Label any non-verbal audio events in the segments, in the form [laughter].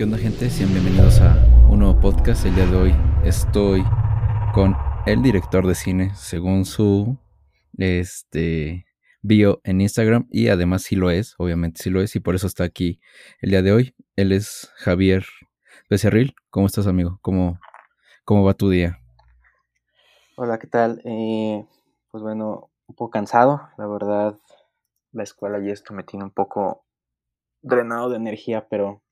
¿Qué onda gente? Bienvenidos a un nuevo podcast. El día de hoy estoy con el director de cine, según su este bio en Instagram y además sí lo es, obviamente sí lo es y por eso está aquí el día de hoy. Él es Javier Becerril. ¿Cómo estás amigo? ¿Cómo, cómo va tu día? Hola, ¿qué tal? Eh, pues bueno, un poco cansado, la verdad. La escuela y esto me tiene un poco drenado de energía, pero,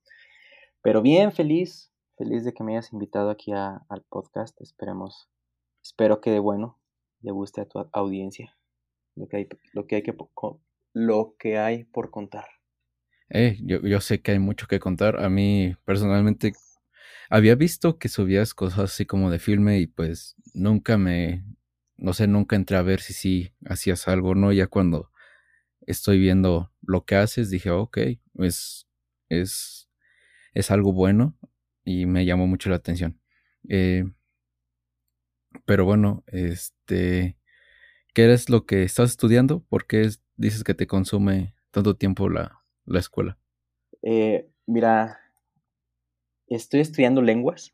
pero bien, feliz, feliz de que me hayas invitado aquí al podcast. Esperemos, espero que de bueno le guste a tu audiencia lo que hay, lo que hay, que, lo que hay por contar. Eh, yo, yo sé que hay mucho que contar. A mí personalmente había visto que subías cosas así como de filme y pues nunca me, no sé, nunca entré a ver si sí hacías algo, ¿no? Ya cuando estoy viendo lo que haces, dije, ok, es, es, es algo bueno y me llamó mucho la atención. Eh, pero bueno, este, ¿qué es lo que estás estudiando? ¿Por qué dices que te consume tanto tiempo la, la escuela? Eh, mira, estoy estudiando lenguas.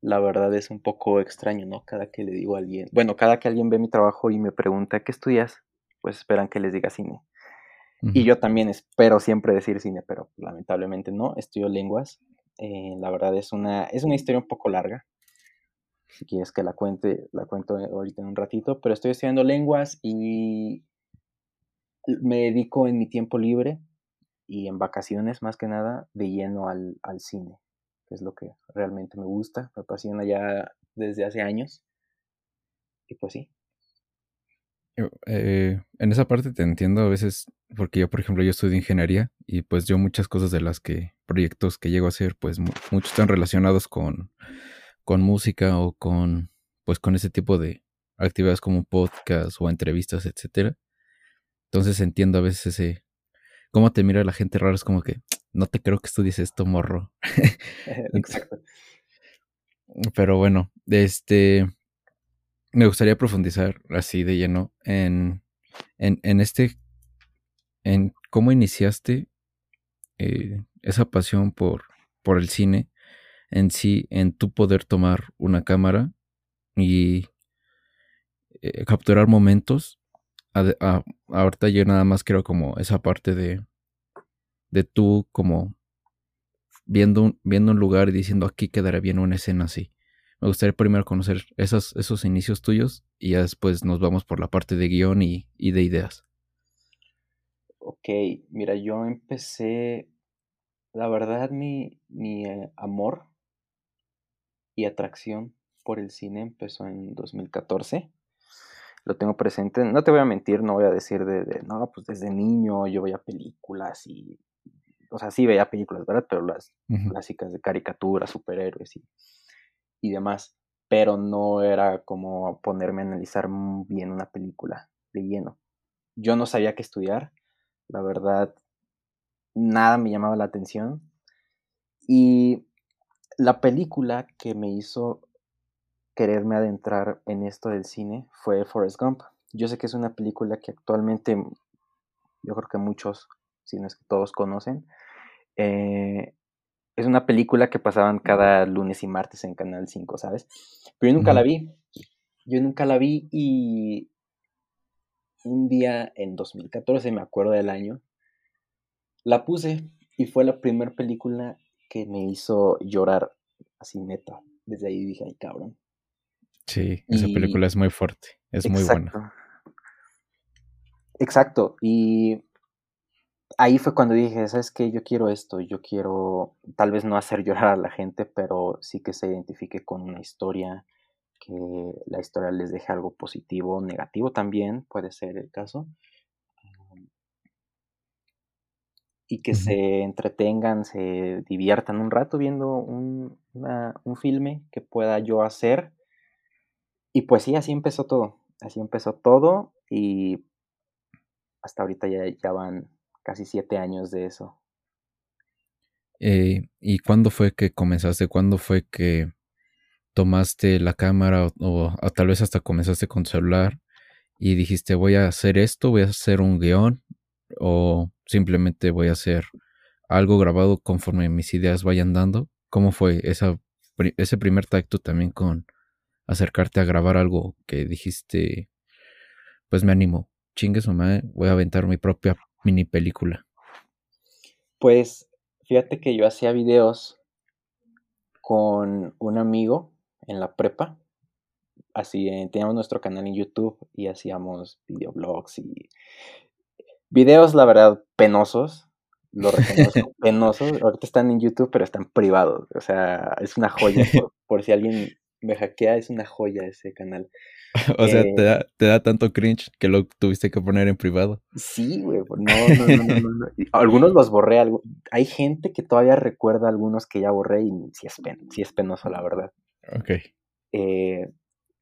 La verdad es un poco extraño, ¿no? Cada que le digo a alguien, bueno, cada que alguien ve mi trabajo y me pregunta, ¿qué estudias? Pues esperan que les diga cine. Y yo también espero siempre decir cine, pero lamentablemente no, estudio lenguas. Eh, la verdad es una, es una historia un poco larga. Si quieres que la cuente, la cuento ahorita en un ratito, pero estoy estudiando lenguas y me dedico en mi tiempo libre y en vacaciones más que nada de lleno al, al cine, que es lo que realmente me gusta, me apasiona ya desde hace años. Y pues sí, eh, en esa parte te entiendo a veces, porque yo, por ejemplo, yo estudio ingeniería y pues yo muchas cosas de las que, proyectos que llego a hacer, pues muchos están relacionados con, con música o con, pues con ese tipo de actividades como podcast o entrevistas, etcétera. Entonces entiendo a veces ese, cómo te mira la gente rara, es como que, no te creo que estudies esto, morro. [laughs] [laughs] Exacto. Pero bueno, este, me gustaría profundizar así de lleno en, en, este, en cómo iniciaste eh, esa pasión por, por el cine en sí, en tu poder tomar una cámara y eh, capturar momentos. ahorita yo nada más quiero como esa parte de, de tú como viendo, viendo un lugar y diciendo aquí quedaría bien una escena así me gustaría primero conocer esos, esos inicios tuyos y ya después nos vamos por la parte de guion y, de ideas. Ok, mira, yo empecé, la verdad, mi, mi eh, amor y atracción por el cine empezó en 2014. Lo tengo presente, no te voy a mentir, no voy a decir de, no, pues desde niño yo veía películas y, o sea, sí veía películas, ¿verdad? Pero las clásicas de caricatura, superhéroes y y demás, pero no era como ponerme a analizar bien una película de lleno. Yo no sabía qué estudiar, la verdad, nada me llamaba la atención. Y la película que me hizo quererme adentrar en esto del cine fue Forrest Gump. Yo sé que es una película que actualmente yo creo que muchos, si no es que todos conocen. Eh, es una película que pasaban cada lunes y martes en Canal 5, ¿sabes? Pero yo nunca la vi. Yo nunca la vi y un día en 2014, me acuerdo del año, la puse y fue la primera película que me hizo llorar así neta. Desde ahí dije, ay cabrón. Sí, esa película es muy fuerte, es muy buena. Exacto, y ahí fue cuando dije, ¿sabes qué? Yo quiero esto, yo quiero tal vez no hacer llorar a la gente, pero sí que se identifique con una historia, que la historia les deje algo positivo, negativo también, puede ser el caso. Y que se entretengan, se diviertan un rato viendo un, un filme que pueda yo hacer. Y pues sí, así empezó todo. Así empezó todo y hasta ahorita ya, ya van casi siete años de eso. Eh, ¿Y cuándo fue que comenzaste? ¿Cuándo fue que tomaste la cámara o, tal vez hasta comenzaste con celular y dijiste voy a hacer esto, voy a hacer un guion o simplemente voy a hacer algo grabado conforme mis ideas vayan dando. ¿Cómo fue esa, ese primer tacto también con acercarte a grabar algo que dijiste, pues me animo, chingues mamá, voy a aventar mi propia mini película? Pues fíjate que yo hacía videos con un amigo en la prepa. Así, eh, teníamos nuestro canal en YouTube y hacíamos videoblogs y videos, la verdad, penosos. Lo reconozco, [laughs] penosos. Ahorita están en YouTube, pero están privados. O sea, es una joya. por si alguien me hackea, es una joya ese canal. [laughs] o sea, te, eh da, te da tanto cringe que lo tuviste que poner en privado. Sí, güey. No, no, no, no, Algunos los borré. Hay gente que todavía recuerda algunos que ya borré y sí es, es penoso, la verdad. Ok. Eh,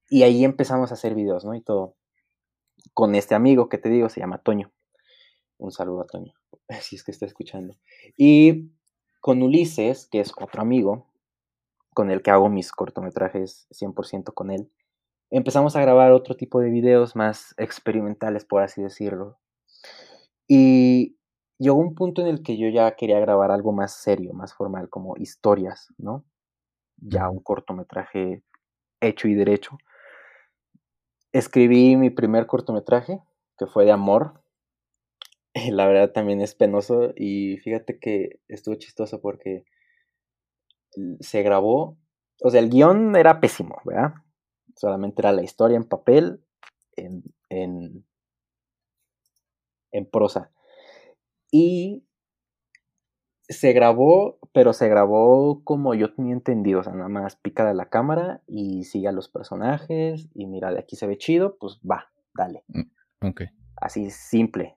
y ahí empezamos a hacer videos, ¿no? Y todo. Con este amigo que te digo, se llama Toño. Un saludo a Toño, [laughs] si es que está escuchando. Y con Ulises, que es otro amigo, con el que hago mis cortometrajes 100% con él, empezamos a grabar otro tipo de videos más experimentales, por así decirlo. Y llegó un punto en el que yo ya quería grabar algo más serio, más formal, como historias, ¿no? Ya un cortometraje hecho y derecho. Escribí mi primer cortometraje, que fue de amor. [laughs] La verdad también es penoso y fíjate que estuvo chistoso porque se grabó, o sea, el guion era pésimo, ¿verdad? Solamente era la historia en papel, en, en, en prosa. Y se grabó, pero se grabó como yo tenía entendido, o sea, nada más pica de la cámara y sigue a los personajes y mira, de aquí se ve chido, pues va, dale. Mm, ok. Así simple.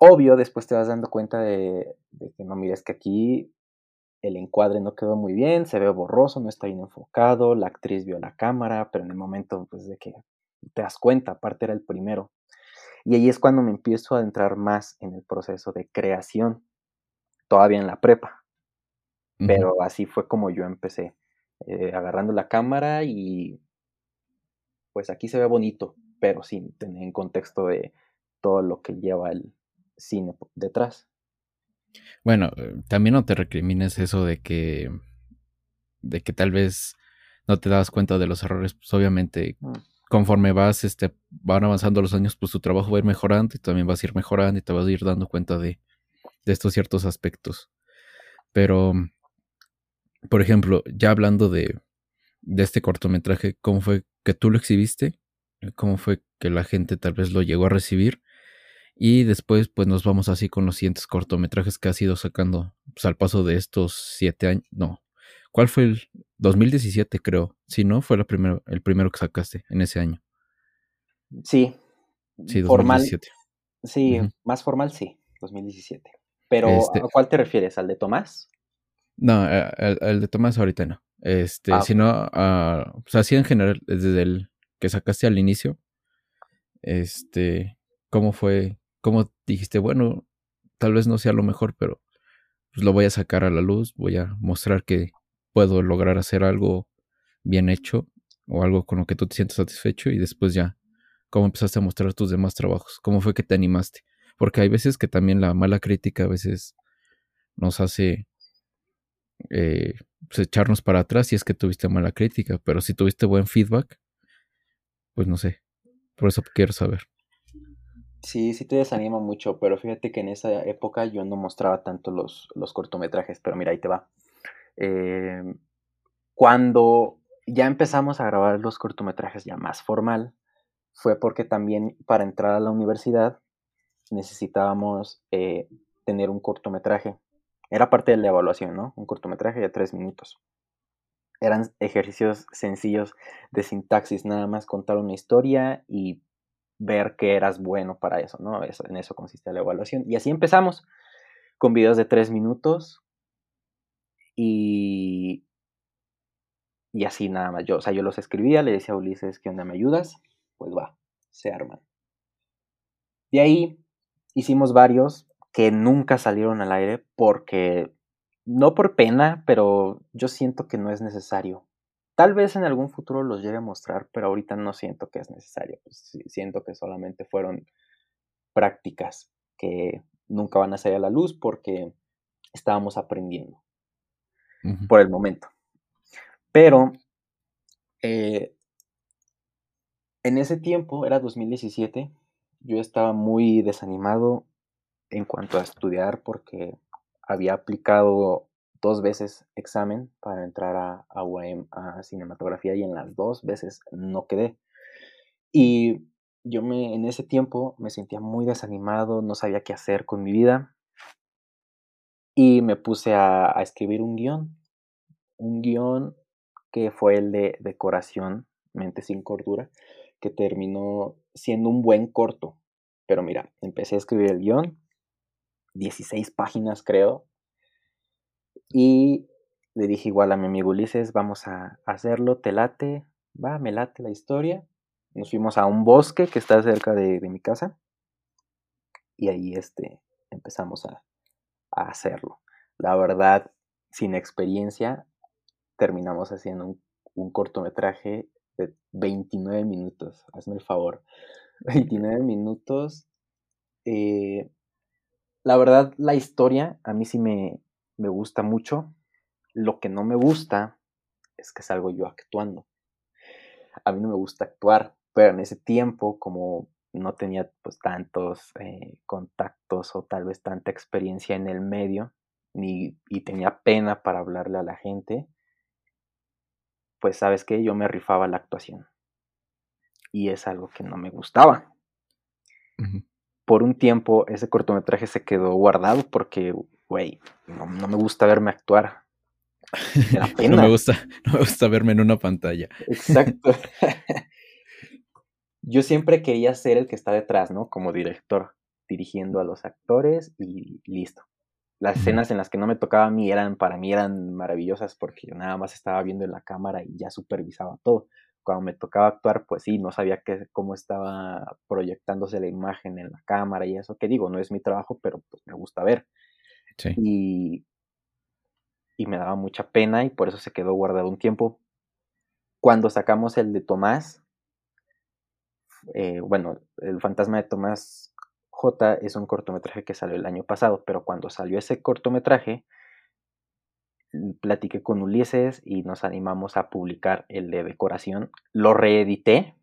Obvio, después te vas dando cuenta de, de que no mires que aquí el encuadre no quedó muy bien, se ve borroso, no está bien enfocado, la actriz vio la cámara, pero en el momento pues de que te das cuenta, aparte era el primero. Y ahí es cuando me empiezo a adentrar más en el proceso de creación, todavía en la prepa. Pero así fue como yo empecé, eh, agarrando la cámara y pues aquí se ve bonito, pero sin tener en contexto de todo lo que lleva el cine detrás. Bueno, eh, también no te recrimines eso de que, de que tal vez no te das cuenta de los errores, pues obviamente mm. conforme vas, este, van avanzando los años, pues tu trabajo va a ir mejorando y también vas a ir mejorando y te vas a ir dando cuenta de, de estos ciertos aspectos. Pero, por ejemplo, ya hablando de, de este cortometraje, ¿cómo fue que tú lo exhibiste? ¿Cómo fue que la gente tal vez lo llegó a recibir? Y después, pues nos vamos así con los siguientes cortometrajes que has ido sacando pues, al paso de estos siete años. No, ¿cuál fue el 2017, creo? Si no, fue el primero, el primero que sacaste en ese año. Sí. Sí, 2017. sí, más formal, sí, 2017. Pero, este ¿a cuál te refieres? ¿Al de Tomás? No, el, de Tomás ahorita no. Este, ah, sino, uh, o sea, así en general, desde el que sacaste al inicio, este, ¿cómo fue ¿Cómo dijiste, bueno, tal vez no sea lo mejor, pero pues lo voy a sacar a la luz, voy a mostrar que puedo lograr hacer algo bien hecho o algo con lo que tú te sientes satisfecho y después ya, ¿cómo empezaste a mostrar tus demás trabajos? ¿Cómo fue que te animaste? Porque hay veces que también la mala crítica a veces nos hace eh, pues, echarnos para atrás si es que tuviste mala crítica, pero si tuviste buen feedback, pues no sé, por eso quiero saber. Sí, sí te desanima mucho, pero fíjate que en esa época yo no mostraba tanto los, los cortometrajes, pero mira, ahí te va. Em, cuando ya empezamos a grabar los cortometrajes ya más formal, fue porque también para entrar a la universidad necesitábamos eh, tener un cortometraje. Era parte de la evaluación, ¿no? Un cortometraje de tres minutos. Eran ejercicios sencillos de sintaxis, nada más contar una historia y ver que eras bueno para eso, ¿no? En eso consiste la evaluación. Y así empezamos con videos de tres minutos y, y así nada más. Yo, o sea, yo los escribía, le decía a Ulises, ¿qué onda me ayudas? Pues va, se arman. De ahí hicimos varios que nunca salieron al aire porque, no por pena, pero yo siento que no es necesario. Tal vez en algún futuro los llegue a mostrar, pero ahorita no siento que es necesario. Pues, siento que solamente fueron prácticas que nunca van a salir a la luz porque estábamos aprendiendo por el momento. Pero eh, en ese tiempo, era 2017, yo estaba muy desanimado en cuanto a estudiar porque había aplicado dos veces examen para entrar a, a UAM a cinematografía y en las dos veces no quedé. Y yo me, en ese tiempo me sentía muy desanimado, no sabía qué hacer con mi vida y me puse a, a escribir un guion, un guion que fue el de decoración, mente sin cordura, que terminó siendo un buen corto. Pero mira, empecé a escribir el guion, 16 páginas creo, y le dije igual a mi amigo Ulises, vamos a hacerlo, te late, va, me late la historia. Nos fuimos a un bosque que está cerca de, mi casa y ahí este, empezamos a, a hacerlo. La verdad, sin experiencia, terminamos haciendo un, cortometraje de 29 minutos, hazme el favor. [laughs] 29 minutos. Eh, la verdad, la historia a mí sí me, me gusta mucho. Lo que no me gusta es que salgo yo actuando. A mí no me gusta actuar, pero en ese tiempo, como no tenía pues tantos eh, contactos o tal vez tanta experiencia en el medio, ni, y tenía pena para hablarle a la gente, pues sabes que yo me rifaba la actuación. Y es algo que no me gustaba. Por un tiempo ese cortometraje se quedó guardado porque, güey, no, me gusta verme actuar. [laughs] no, me gusta, [laughs] no me gusta verme en una pantalla. Exacto. [laughs] yo siempre quería ser el que está detrás, ¿no? Como director, dirigiendo a los actores y listo. Las escenas en las que no me tocaba a mí eran, para mí eran maravillosas porque yo nada más estaba viendo en la cámara y ya supervisaba todo. Cuando me tocaba actuar, pues sí, no sabía qué, cómo estaba proyectándose la imagen en la cámara y eso que digo, no es mi trabajo, pero pues me gusta ver. Y, y me daba mucha pena y por eso se quedó guardado un tiempo. Cuando sacamos el de Tomás, eh, bueno, el fantasma de Tomás J es un cortometraje que salió el año pasado, pero cuando salió ese cortometraje, platiqué con Ulises y nos animamos a publicar el de decoración. Lo reedité,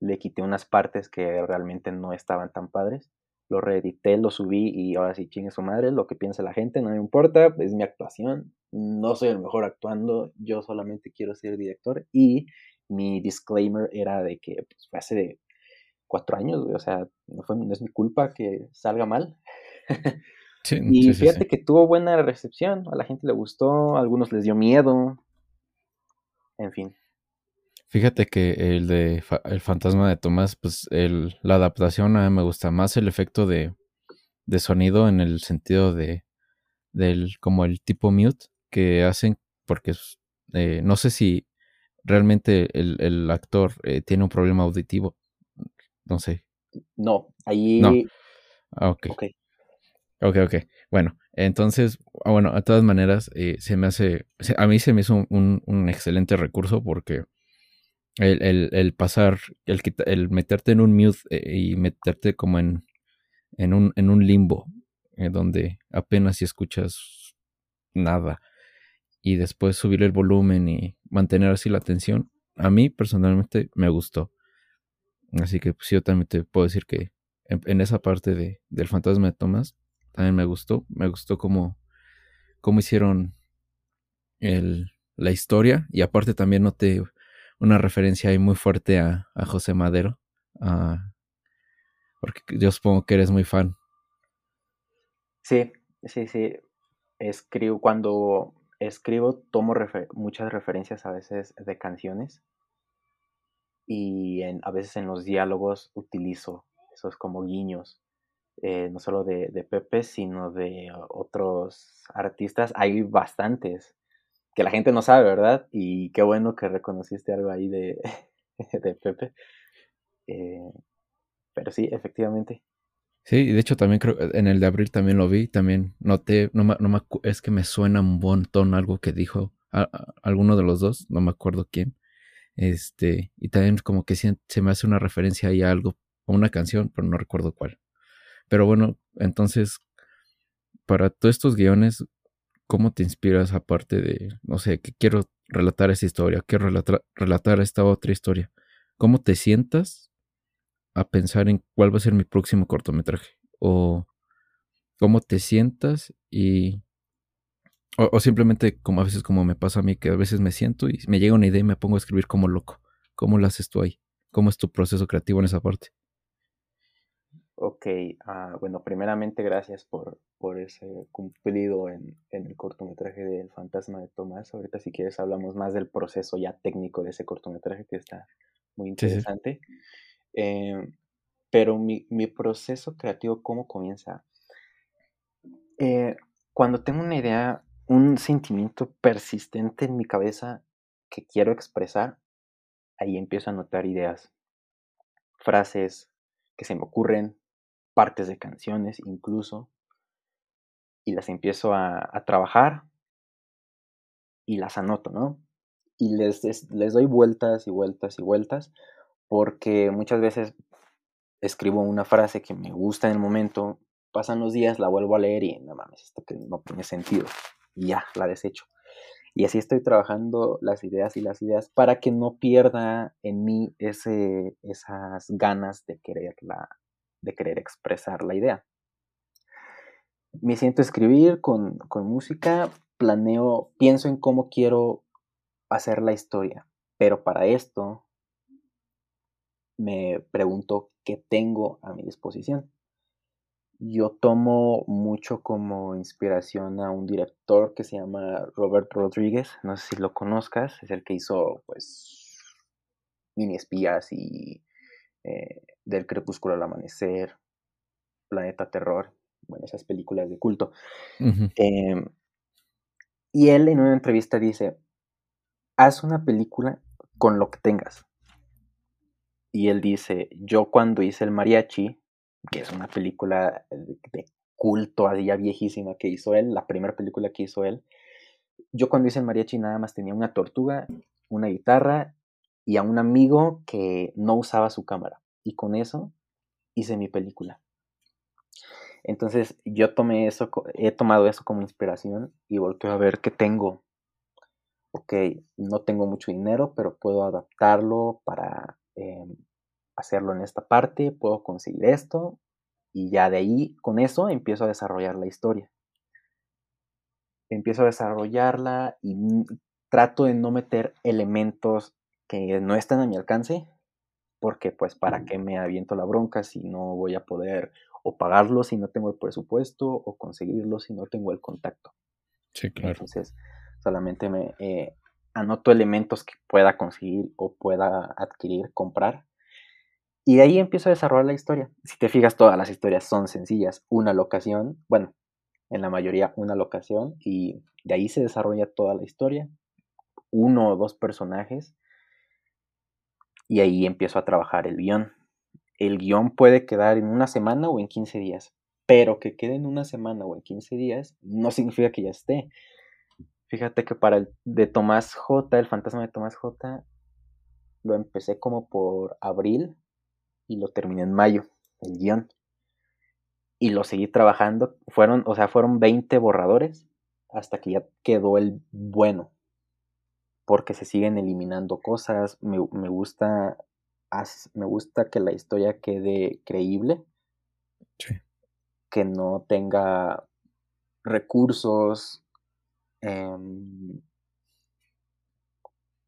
le quité unas partes que realmente no estaban tan padres. Lo reedité, lo subí y ahora sí chingue su madre, lo que piensa la gente, no me importa, es mi actuación. No soy el mejor actuando, yo solamente quiero ser director. Y mi disclaimer era de que pues, fue hace cuatro años, O sea, no, fue, no es mi culpa que salga mal. [laughs] y fíjate que tuvo buena recepción, a la gente le gustó, a algunos les dio miedo. En fin. Fíjate que el de El fantasma de Tomás, pues el, la adaptación a mí me gusta más el efecto de, de sonido en el sentido de del como el tipo mute que hacen porque eh, no sé si realmente el, actor eh, tiene un problema auditivo no sé. No, ahí. No. Ah, ok. Ok, ok. Bueno, entonces, ah, bueno, de todas maneras, eh, se me hace, a mí se me hizo un, excelente recurso porque el, pasar, el, el, meterte en un mute eh, y meterte como en, en, un, en un limbo, eh, donde apenas si escuchas nada, y después subir el volumen y mantener así la atención, a mí personalmente me gustó. Así que pues, yo también te puedo decir que en, esa parte de, del fantasma de Tomás también me gustó. Me gustó cómo, cómo hicieron el, la historia y aparte también noté una referencia ahí muy fuerte a, a José Madero. porque yo supongo que eres muy fan. Sí, sí, sí. Escribo, cuando escribo tomo muchas referencias a veces de canciones y a veces en los diálogos utilizo esos como guiños, eh, no solo de, Pepe, sino de otros artistas. Hay bastantes que la gente no sabe, ¿verdad? Y qué bueno que reconociste algo ahí [laughs] de, Pepe. Eh, pero sí, efectivamente. Sí, de hecho también creo, en el de abril también lo vi, también noté, no, no es que me suena un montón algo que dijo alguno de los dos, no me acuerdo quién, este, y también como que se, me hace una referencia ahí a algo, a una canción, pero no recuerdo cuál. Pero bueno, entonces, para todos estos guiones, ¿cómo te inspiras aparte de, no sé, que quiero relatar esa historia, quiero relatar, esta otra historia? ¿Cómo te sientas a pensar en cuál va a ser mi próximo cortometraje? O cómo te sientas y... O, simplemente como a veces como me pasa a mí, que a veces me siento y me llega una idea y me pongo a escribir como loco. ¿Cómo lo haces tú ahí? ¿Cómo es tu proceso creativo en esa parte? Ok, ah, bueno, primeramente gracias por, por ese cumplido en, el cortometraje del Fantasma de Tomás. Ahorita si quieres hablamos más del proceso ya técnico de ese cortometraje que está muy interesante. Em, pero mi, proceso creativo, ¿cómo comienza? Eh, cuando tengo una idea, un sentimiento persistente en mi cabeza que quiero expresar, ahí empiezo a notar ideas, frases que se me ocurren, partes de canciones incluso, y las empiezo a, trabajar y las anoto, ¿no? Y les, les doy vueltas y vueltas y vueltas, porque muchas veces escribo una frase que me gusta en el momento, pasan los días, la vuelvo a leer y no mames, esto que no tiene sentido, y ya, la desecho. Y así estoy trabajando las ideas y las ideas para que no pierda en mí ese, esas ganas de quererla, de querer expresar la idea. Me siento a escribir con, música, planeo, pienso en cómo quiero hacer la historia, pero para esto me pregunto qué tengo a mi disposición. Yo tomo mucho como inspiración a un director que se llama Robert Rodríguez, no sé si lo conozcas, es el que hizo pues mini espías y eh, del Crepúsculo al Amanecer, Planeta Terror, bueno, esas películas de culto. Em, y él en una entrevista dice, haz una película con lo que tengas. Y él dice, yo cuando hice el mariachi, que es una película de, culto, así ya viejísima que hizo él, la primera película que hizo él, yo cuando hice el mariachi nada más tenía una tortuga, una guitarra y a un amigo que no usaba su cámara. Y con eso hice mi película. Entonces yo tomé eso, he tomado eso como inspiración y volteo a ver que tengo. Ok, no tengo mucho dinero, pero puedo adaptarlo para em, hacerlo en esta parte, puedo conseguir esto y ya de ahí, con eso, empiezo a desarrollar la historia. Empiezo a desarrollarla y trato de no meter elementos que no están a mi alcance, porque pues para qué me aviento la bronca si no voy a poder o pagarlo si no tengo el presupuesto o conseguirlo si no tengo el contacto. Sí, claro. Entonces, solamente me eh, anoto elementos que pueda conseguir o pueda adquirir, comprar. Y de ahí empiezo a desarrollar la historia. Si te fijas, todas las historias son sencillas. Una locación, bueno, en la mayoría una locación y de ahí se desarrolla toda la historia. Uno o dos personajes y ahí empiezo a trabajar el guion. El guion puede quedar en una semana o en 15 días, pero que quede en una semana o en 15 días no significa que ya esté. Fíjate que para el de Tomás J, el fantasma de Tomás J, lo empecé como por abril y lo terminé en mayo, el guion. Y lo seguí trabajando. Fueron, o sea, fueron 20 borradores hasta que ya quedó el bueno porque se siguen eliminando cosas. Me, gusta, me gusta que la historia quede creíble. Que no tenga recursos em,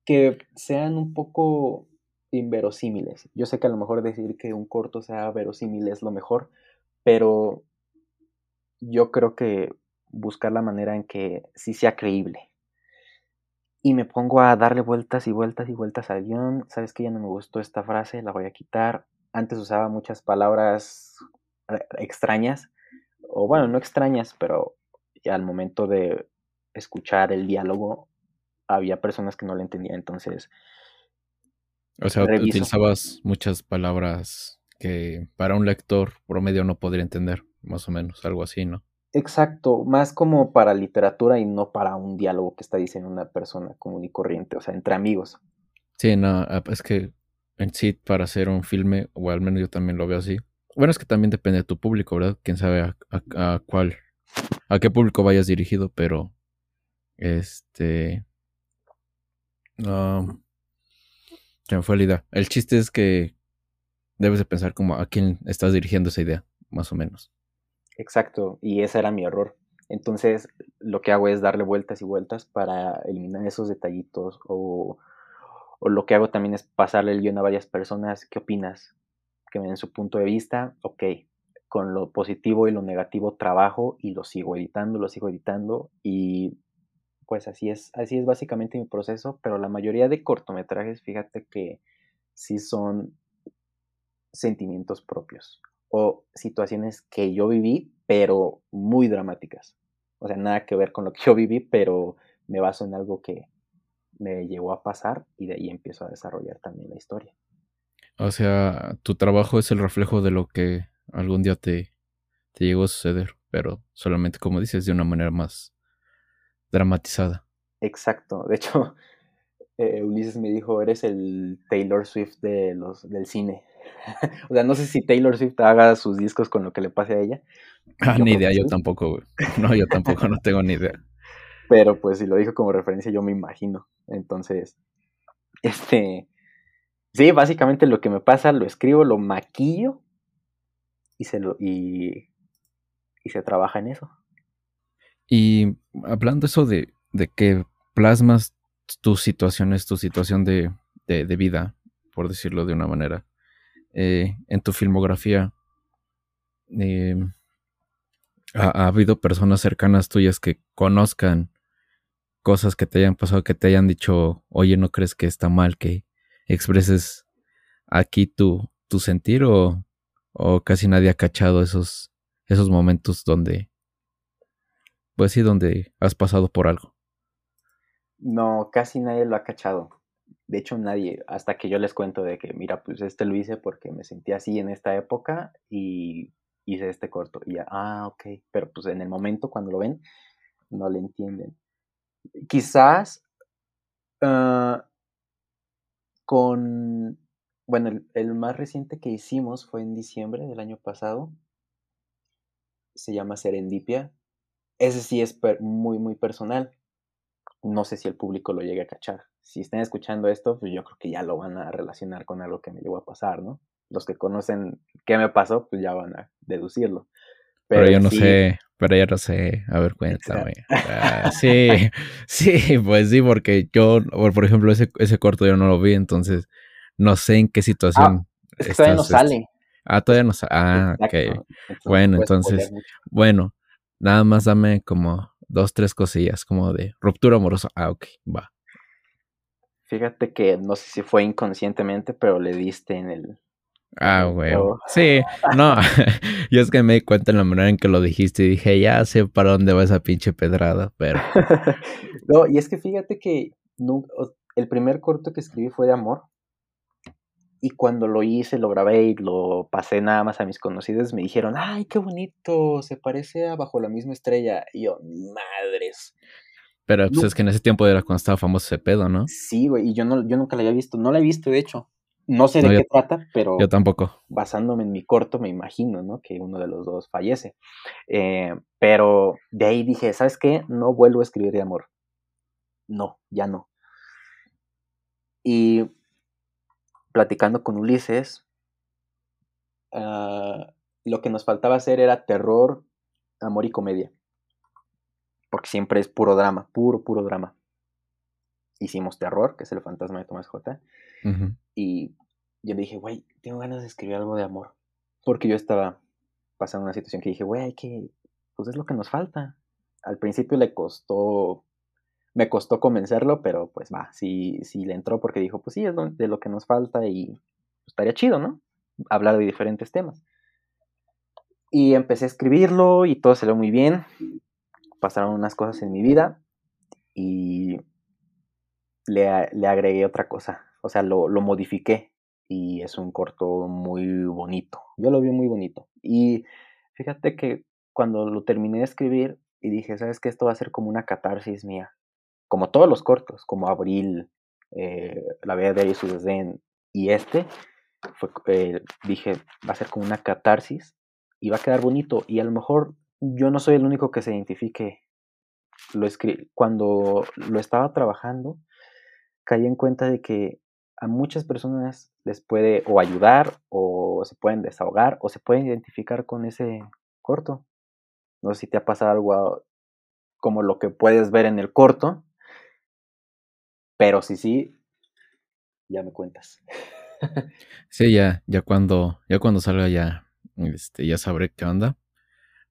que sean un poco inverosímiles. Yo sé que a lo mejor decir que un corto sea verosímil es lo mejor, pero yo creo que buscar la manera en que sí sea creíble y me pongo a darle vueltas y vueltas y vueltas al guion. ¿Sabes que ya no me gustó esta frase? La voy a quitar. Antes usaba muchas palabras extrañas, o bueno, no extrañas, pero al momento de escuchar el diálogo había personas que no le entendían, entonces... O sea, utilizabas muchas palabras que para un lector promedio no podría entender, más o menos, algo así, ¿no? Exacto, más como para literatura y no para un diálogo que está diciendo una persona común y corriente, o sea, entre amigos. Sí, no, ah, es que en sí para hacer un filme, o al menos yo también lo veo así. Bueno, es que también depende de tu público, ¿verdad? Quién sabe a, cuál, a qué público vayas dirigido, pero este... Um, se me fue la idea. El chiste es que debes de pensar como a quién estás dirigiendo esa idea, más o menos. Exacto, y ese era mi error. Entonces, lo que hago es darle vueltas y vueltas para eliminar esos detallitos o, o lo que hago también es pasarle el guion a varias personas. ¿Qué opinas? Que me den su punto de vista. Ok, con lo positivo y lo negativo trabajo y lo sigo editando, lo sigo editando y pues así es, así es básicamente mi proceso, pero la mayoría de cortometrajes, fíjate que sí son sentimientos propios o situaciones que yo viví, pero muy dramáticas. O sea, nada que ver con lo que [laughs] yo viví, pero me baso en algo que me llegó a pasar y de ahí empiezo a desarrollar también la historia. O sea, tu trabajo es el reflejo de lo que algún día te, te llegó a suceder, pero solamente, como dices, de una manera más dramatizada. Exacto. De hecho, [laughs] eh, Ulises me dijo, eres el Taylor Swift de los, del cine. [laughs] o sea, no sé si Taylor Swift haga sus discos con lo que le pase a ella. Ah, ni idea, yo tampoco, güey. [laughs] No, yo tampoco, no tengo ni idea. [laughs] Pero pues si lo dijo como referencia, yo me imagino. Entonces, este, sí, básicamente lo que me pasa, lo escribo, lo maquillo y se lo, y, y se trabaja en eso. Y hablando eso de, de que plasmas tus situaciones, tu situación de, de, vida, por decirlo de una manera, eh, en tu filmografía, eh, ha, ha, habido personas cercanas tuyas que conozcan cosas que te hayan pasado, que te hayan dicho, oye, ¿no crees que está mal que expreses aquí tu, tu sentir o, o casi nadie ha cachado esos, esos momentos donde pues sí, donde has pasado por algo. No, casi nadie lo ha cachado. De hecho, nadie, hasta que yo les cuento de que, mira, pues este lo hice porque me sentí así en esta época y hice este corto. Y ya, ah, ok. Pero pues en el momento cuando lo ven, no le entienden. Quizás uh, con, bueno, el, el, más reciente que hicimos fue en diciembre del año pasado. Se llama Serendipia ese sí es muy, muy personal. No sé si el público lo llegue a cachar. Si están escuchando esto, pues yo creo que ya lo van a relacionar con algo que me llegó a pasar, ¿no? Los que conocen qué me pasó, pues ya van a deducirlo. Pero, yo no sé, pero yo no sé. A ver, cuéntame. Ah, [laughs] sí, [laughs] sí, pues sí, porque yo, por ejemplo, ese, ese corto yo no lo vi, entonces no sé en qué situación. Ah, todavía no este sale. Ah, todavía no sale. Ah, ok. bueno, entonces, bueno, Nada más dame como dos, tres cosillas, como de ruptura amorosa. Ah, ok, va. Fíjate que no sé si fue inconscientemente, pero le diste en el. Ah, güey. Sí, [laughs] no. [laughs] Yo es que me di cuenta en la manera en que lo dijiste y dije, ya sé para dónde va esa pinche pedrada, pero. [laughs] no, y es que fíjate que el primer corto que escribí fue de amor. Y cuando lo hice, lo grabé y lo pasé nada más a mis conocidos, me dijeron, ay, qué bonito, se parece a Bajo la misma estrella. Y yo, madres. Pero pues es que en ese tiempo era cuando estaba famoso ese pedo, ¿no? Sí, güey, y yo, no, yo nunca la había visto, no la he visto de hecho. No sé de qué trata, pero... Yo tampoco. Basándome en mi corto, me imagino, ¿no? Que uno de los dos fallece. Eh, pero de ahí dije, ¿sabes qué? No vuelvo a escribir de amor. No, ya no. Y platicando con Ulises, uh, lo que nos faltaba hacer era terror, amor y comedia. Porque siempre es puro drama, puro, puro drama. Hicimos terror, que es el fantasma de Tomás J. Y yo le dije, güey, tengo ganas de escribir algo de amor. Porque yo estaba pasando una situación que dije, güey, hay que, pues es lo que nos falta. Al principio le costó me costó convencerlo, pero pues va, sí, sí le entró porque dijo, pues sí, es de lo que nos falta y estaría chido, ¿no? Hablar de diferentes temas. Y empecé a escribirlo y todo salió muy bien. Pasaron unas cosas en mi vida y le, agregué otra cosa. O sea, lo, lo modifiqué y es un corto muy bonito. Yo lo vi muy bonito. Y fíjate que cuando lo terminé de escribir y dije, ¿sabes qué? Esto va a ser como una catarsis mía como todos los cortos, como Abril, eh, La vida de y su desdén y este, eh, dije, va a ser como una catarsis y va a quedar bonito y a lo mejor yo no soy el único que se identifique. Lo Cuando lo estaba trabajando, caí en cuenta de que a muchas personas les puede o ayudar o se pueden desahogar o se pueden identificar con ese corto. No sé si te ha pasado algo como lo que puedes ver en el corto, pero si sí, ya me cuentas. [laughs] Sí, ya, ya cuando, ya cuando salga ya, este, ya sabré qué onda.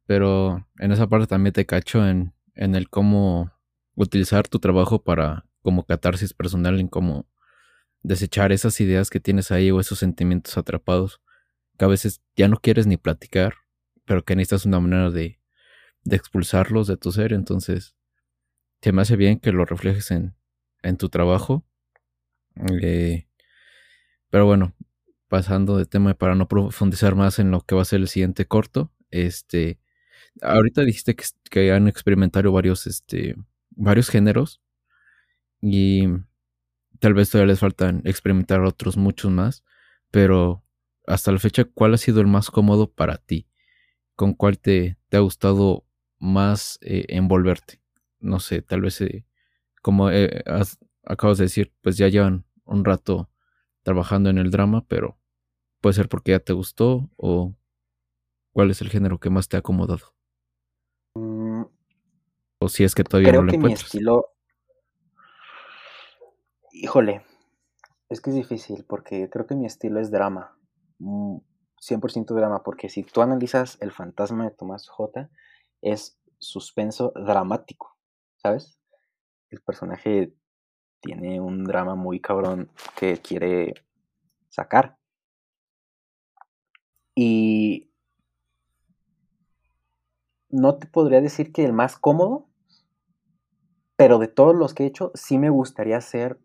Pero en esa parte también te cacho en, en el cómo utilizar tu trabajo para como catarsis personal, en cómo desechar esas ideas que tienes ahí o esos sentimientos atrapados que a veces ya no quieres ni platicar, pero que necesitas una manera de, de expulsarlos de tu ser. Entonces, te me hace bien que lo reflejes en, en tu trabajo. Eh, pero bueno, pasando de tema para no profundizar más en lo que va a ser el siguiente corto, este, ahorita dijiste que, han experimentado varios, este, varios géneros y tal vez todavía les faltan experimentar otros muchos más, pero hasta la fecha, ¿cuál ha sido el más cómodo para ti? ¿Con cuál te, ha gustado más eh, envolverte? No sé, tal vez, eh, como eh, acabas de decir, pues ya llevan un rato trabajando en el drama, pero puede ser porque ya te gustó o cuál es el género que más te ha acomodado. O si es que todavía no lo que Mi estilo, Híjole, es que es difícil porque creo que mi estilo es drama, 100% mm, drama, porque si tú analizas El fantasma de Tomás J, es suspenso dramático, ¿sabes? El personaje tiene un drama muy cabrón que quiere sacar. Y no te podría decir que el más cómodo, pero de todos los que he hecho, sí me gustaría ser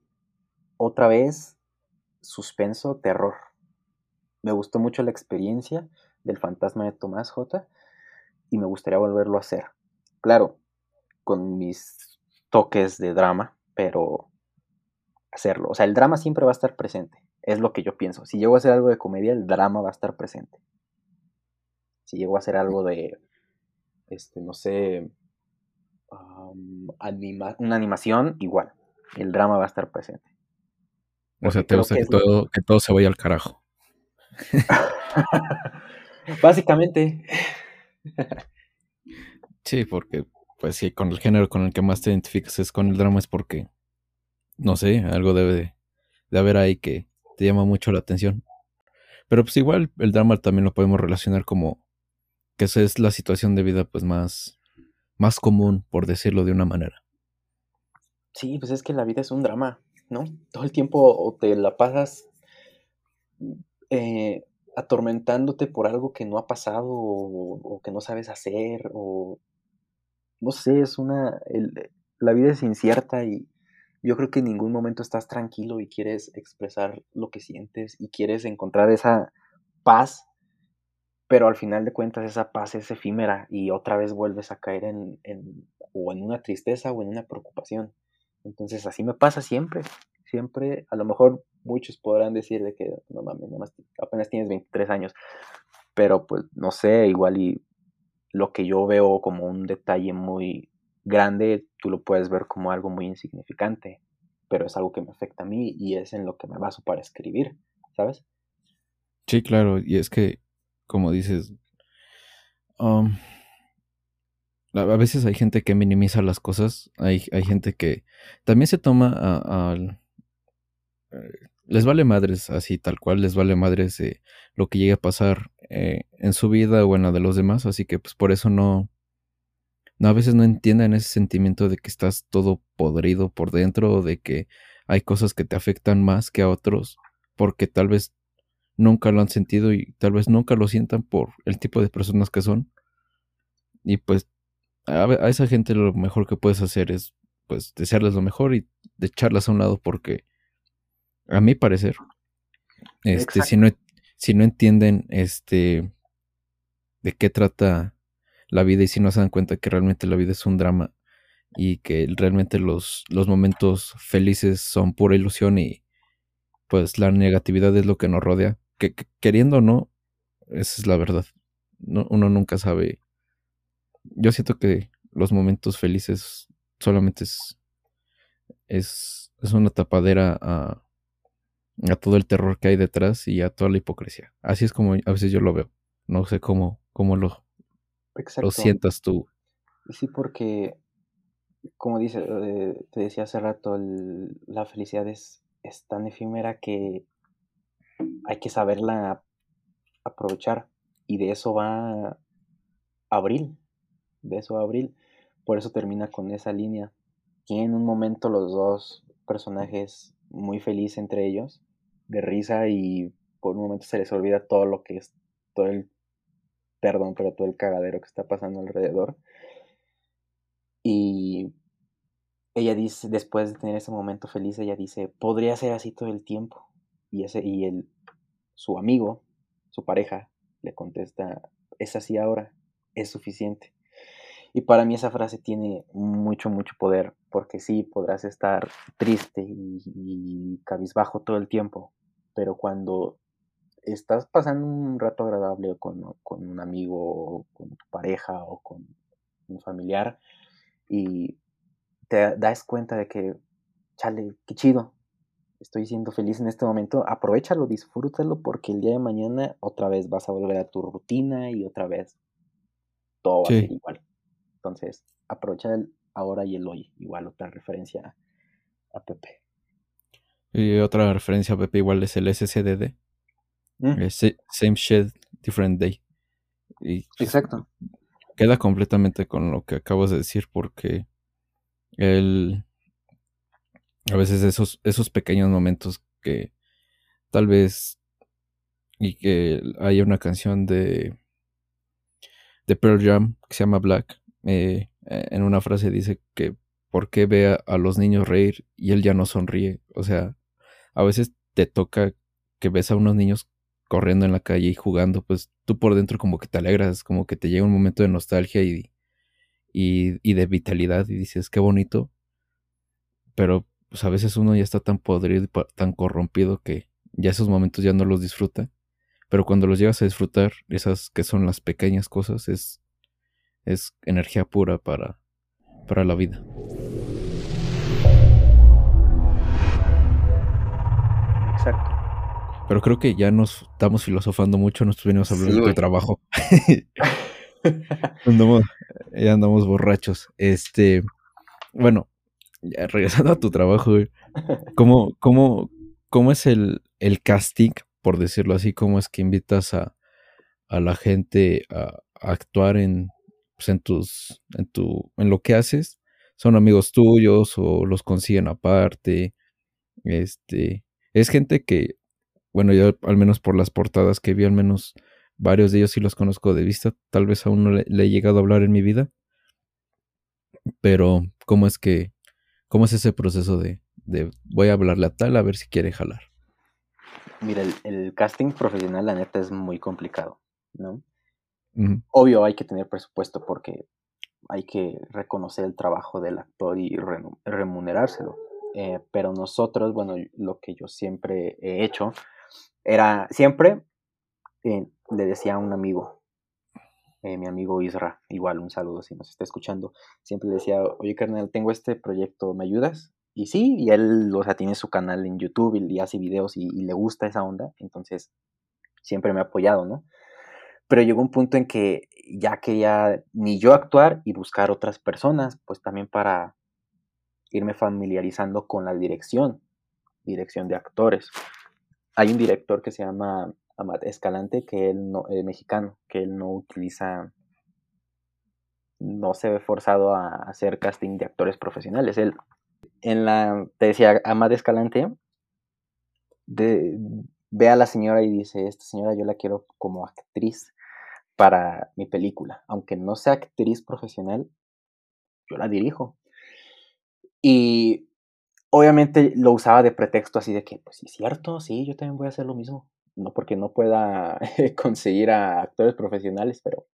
otra vez suspenso, terror. Me gustó mucho la experiencia del fantasma de Tomás J. Y me gustaría volverlo a hacer. Claro, con mis toques de drama, pero hacerlo. O sea, el drama siempre va a estar presente. Es lo que yo pienso. Si llego a hacer algo de comedia, el drama va a estar presente. Si llego a hacer algo de, este, no sé, una animación, igual. El drama va a estar presente. O sea, te gusta que, todo, que todo se vaya al carajo. [laughs] Básicamente. sí, porque, pues sí, con el género con el que más te identificas es con el drama, es porque, no sé, algo debe de, haber ahí que te llama mucho la atención. Pero pues igual el drama también lo podemos relacionar como que esa es la situación de vida pues más, más común, por decirlo de una manera. Sí, pues es que la vida es un drama. ¿no? Todo el tiempo te la pasas eh, atormentándote por algo que no ha pasado o, que no sabes hacer o no sé, es una... la vida es incierta y yo creo que en ningún momento estás tranquilo y quieres expresar lo que sientes y quieres encontrar esa paz, pero al final de cuentas esa paz es efímera y otra vez vuelves a caer en, en o en una tristeza o en una preocupación. Entonces así me pasa siempre, siempre, a lo mejor muchos podrán decir de que no mames, apenas tienes 23 años, pero pues no sé, igual y lo que yo veo como un detalle muy grande, tú lo puedes ver como algo muy insignificante, pero es algo que me afecta a mí y es en lo que me baso para escribir, ¿sabes? Sí, claro, y es que, como dices, um, a veces hay gente que minimiza las cosas, hay, hay gente que también se toma al... les vale madres, así tal cual, les vale madres eh, lo que llegue a pasar eh, en su vida o en la de los demás, así que pues por eso no, no, a veces no entienden ese sentimiento de que estás todo podrido por dentro, de que hay cosas que te afectan más que a otros, porque tal vez nunca lo han sentido y tal vez nunca lo sientan por el tipo de personas que son. Y pues a, esa gente lo mejor que puedes hacer es pues desearles lo mejor y de echarlas a un lado porque a mi parecer este si no si no entienden este de qué trata la vida y si no se dan cuenta que realmente la vida es un drama y que realmente los, los momentos felices son pura ilusión y pues la negatividad es lo que nos rodea que, queriendo o no esa es la verdad uno nunca sabe yo siento que los momentos felices solamente es, es, es una tapadera a, a todo el terror que hay detrás y a toda la hipocresía. Así es como a veces yo lo veo. No sé cómo, cómo lo, lo sientas tú. Sí, porque, como dice, eh, te decía hace rato, la felicidad es, es tan efímera que hay que saberla aprovechar. Y de eso va Abril. De eso va Abril. Por eso termina con esa línea. Tienen un momento los dos personajes muy felices entre ellos, de risa, y por un momento se les olvida todo lo que es, todo el, perdón, pero todo el cagadero que está pasando alrededor. Y ella dice, después de tener ese momento feliz, ella dice, podría ser así todo el tiempo. Y, ese, y el, su amigo, su pareja, le contesta, es así ahora, es suficiente. Y para mí esa frase tiene mucho, mucho poder, porque sí, podrás estar triste y, cabizbajo todo el tiempo, pero cuando estás pasando un rato agradable con, con un amigo, o con tu pareja o con un familiar, y te das cuenta de que, chale, qué chido, estoy siendo feliz en este momento, aprovechalo, disfrútalo, porque el día de mañana otra vez vas a volver a tu rutina y otra vez todo va a ser igual. Entonces, aprovecha el ahora y el hoy, igual otra referencia a Pepe. Y otra referencia a Pepe igual es el SCDD. Mm. same shit, different day. Y Exacto. Queda completamente con lo que acabas de decir porque el a veces esos, esos pequeños momentos que tal vez y que haya una canción de de Pearl Jam que se llama Black eh, en una frase dice que por qué ve a, los niños reír y él ya no sonríe o sea a veces te toca que ves a unos niños corriendo en la calle y jugando pues tú por dentro como que te alegras como que te llega un momento de nostalgia y, y, y de vitalidad y dices qué bonito pero pues a veces uno ya está tan podrido, tan corrompido que ya esos momentos ya no los disfruta. Pero cuando los llegas a disfrutar, esas que son las pequeñas cosas, es, es energía pura para, para la vida. Exacto. Pero creo que ya nos estamos filosofando mucho, nos venimos a hablar de trabajo. [laughs] [laughs] ya andamos borrachos. Este, bueno, ya, regresando a tu trabajo, ¿cómo, cómo, cómo es el, el, casting, por decirlo así? ¿Cómo es que invitas a, a la gente a, actuar en, pues, en, tus, en, tu, en lo que haces? ¿Son amigos tuyos o los consiguen aparte? Este, es gente que, bueno, yo al menos por las portadas que vi, al menos varios de ellos sí los conozco de vista, tal vez aún no le, le he llegado a hablar en mi vida, pero ¿cómo es que ¿Cómo es ese proceso de, voy a hablarle a tal a ver si quiere jalar? Mira, el, casting profesional, la neta, es muy complicado, ¿no? Obvio, hay que tener presupuesto porque hay que reconocer el trabajo del actor y remunerárselo. Eh, pero nosotros, bueno, lo que yo siempre he hecho era siempre eh, le decía a un amigo, eh, mi amigo Isra, igual un saludo si nos está escuchando, siempre le decía, oye carnal, tengo este proyecto, ¿me ayudas? Y sí, y él, o sea, tiene su canal en YouTube y, hace videos y, le gusta esa onda, entonces siempre me ha apoyado, ¿no? Pero llegó un punto en que ya quería ni yo actuar y buscar otras personas, pues también para irme familiarizando con la dirección, dirección de actores. Hay un director que se llama Amat Escalante, que él no, eh, mexicano, que él no utiliza, no se ve forzado a hacer casting de actores profesionales. Él, en la, te decía, Amat Escalante, de, ve a la señora y dice, esta señora yo la quiero como actriz para mi película. Aunque no sea actriz profesional, yo la dirijo. Y obviamente lo usaba de pretexto así de que, pues sí, cierto, sí, yo también voy a hacer lo mismo no porque no pueda [laughs] conseguir a actores profesionales, pero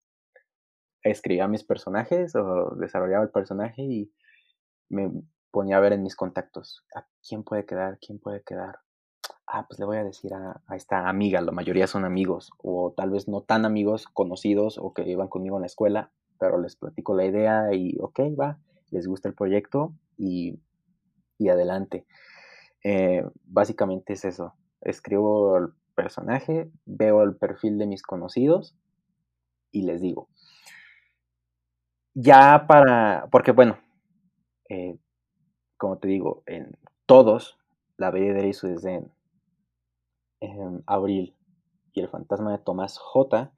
escribía mis personajes o desarrollaba el personaje y me ponía a ver en mis contactos a quién puede quedar, quién puede quedar. Ah, pues le voy a decir a, esta amiga, la mayoría son amigos, o tal vez no tan amigos, conocidos o que iban conmigo en la escuela, pero les platico la idea y ok, va, les gusta el proyecto y, y adelante. Eh, básicamente es eso. Escribo personaje, veo el perfil de mis conocidos y les digo. Ya para, porque bueno, eh, como te digo, en todos, la Bella de su desdén, en Abril y el fantasma de Tomás J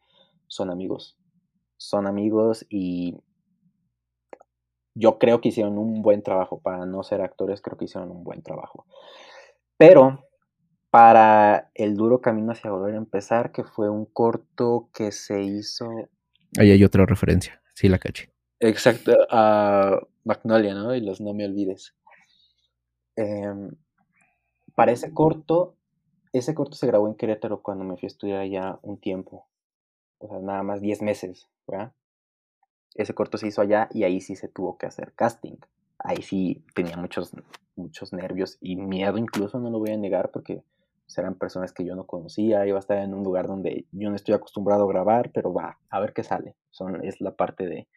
son amigos. Son amigos y yo creo que hicieron un buen trabajo. Para no ser actores, creo que hicieron un buen trabajo. Pero para el duro camino hacia volver a empezar, que fue un corto que se hizo. Ahí hay otra referencia, sí la caché. Exacto, a Magnolia, ¿no? Y los No Me Olvides. Em, para ese corto, ese corto se grabó en Querétaro cuando me fui a estudiar allá un tiempo. O sea, nada más 10 meses, ¿verdad? ese corto se hizo allá y ahí sí se tuvo que hacer casting. Ahí sí tenía muchos, muchos nervios y miedo incluso, no lo voy a negar, porque pues, eran personas que yo no conocía, iba a estar en un lugar donde yo no estoy acostumbrado a grabar, pero va, a ver qué sale. Son, es la parte de...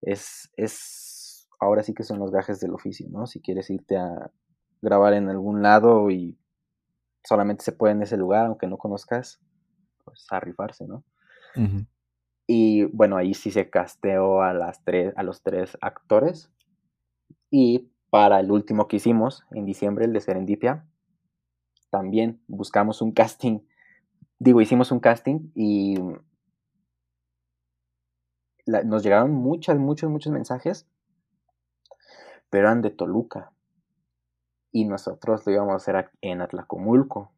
Es, es, ahora sí que son los gajes del oficio, ¿no? Si quieres irte a grabar en algún lado y solamente se puede en ese lugar, aunque no conozcas, pues a rifarse, ¿no? Y bueno, ahí sí se casteó a, las tres, a los tres actores. Y para el último que hicimos, en diciembre, el de Serendipia, también buscamos un casting. Digo, hicimos un casting y nos llegaron muchos, muchos, muchos mensajes, pero eran de Toluca. Y nosotros lo íbamos a hacer en Atlacomulco.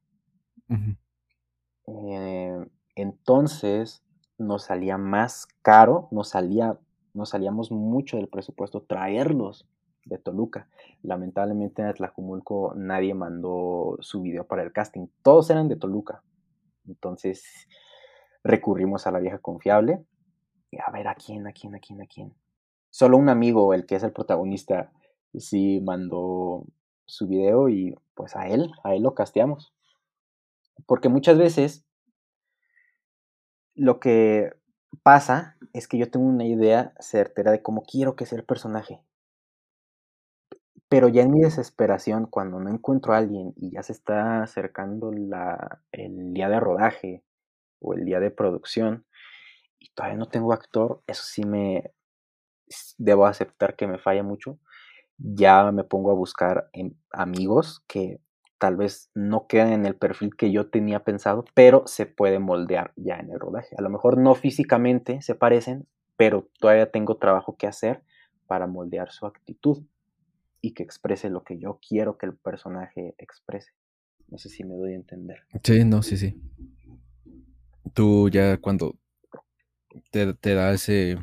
Eh, entonces, nos salía más caro, nos salía, nos salíamos mucho del presupuesto traerlos de Toluca. Lamentablemente en Atlacomulco nadie mandó su video para el casting, todos eran de Toluca. Entonces recurrimos a la vieja confiable y a ver a quién, a quién, a quién, a quién. Solo un amigo, el que es el protagonista, sí mandó su video y pues a él, a él lo casteamos. Porque muchas veces lo que pasa es que yo tengo una idea certera de cómo quiero que sea el personaje. Pero ya en mi desesperación, cuando no encuentro a alguien y ya se está acercando la, el día de rodaje o el día de producción y todavía no tengo actor, eso sí me debo aceptar que me falla mucho. Ya me pongo a buscar amigos que tal vez no quedan en el perfil que yo tenía pensado, pero se puede moldear ya en el rodaje. A lo mejor no físicamente se parecen, pero todavía tengo trabajo que hacer para moldear su actitud y que exprese lo que yo quiero que el personaje exprese. No sé si me doy a entender. Sí, no, sí, sí. Tú ya cuando te, da ese,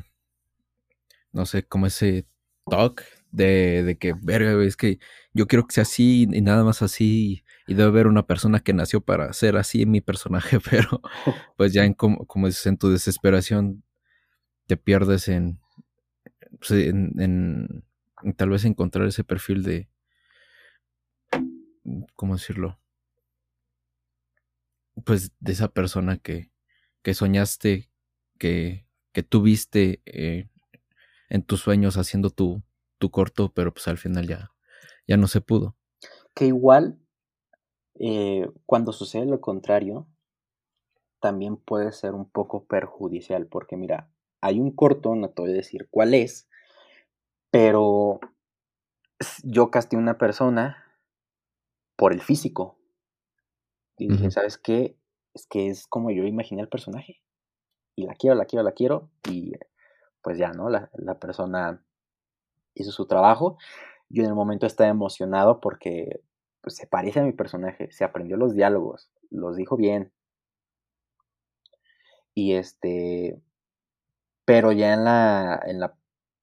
no sé, como ese talk de, de que, verga, es que yo quiero que sea así y nada más así. Y debe haber una persona que nació para ser así en mi personaje, [laughs] pero pues ya en como, como dices, en tu desesperación te pierdes en, pues, en, tal vez encontrar ese perfil de, ¿cómo decirlo? Pues de esa persona que, que soñaste, que, que tuviste eh, en tus sueños haciendo tu, tu corto, pero pues al final ya, ya no se pudo. Que igual, eh, cuando sucede lo contrario, también puede ser un poco perjudicial, porque mira, hay un corto, no te voy a decir cuál es, pero yo casté una persona por el físico. Y dije, ¿sabes qué? Es que es como yo imaginé el personaje. Y la quiero, la quiero, la quiero. Y pues ya, ¿no? La, la persona hizo su trabajo. Yo en el momento estaba emocionado porque pues, se parece a mi personaje, se aprendió los diálogos, los dijo bien. Y este, pero ya en la, en la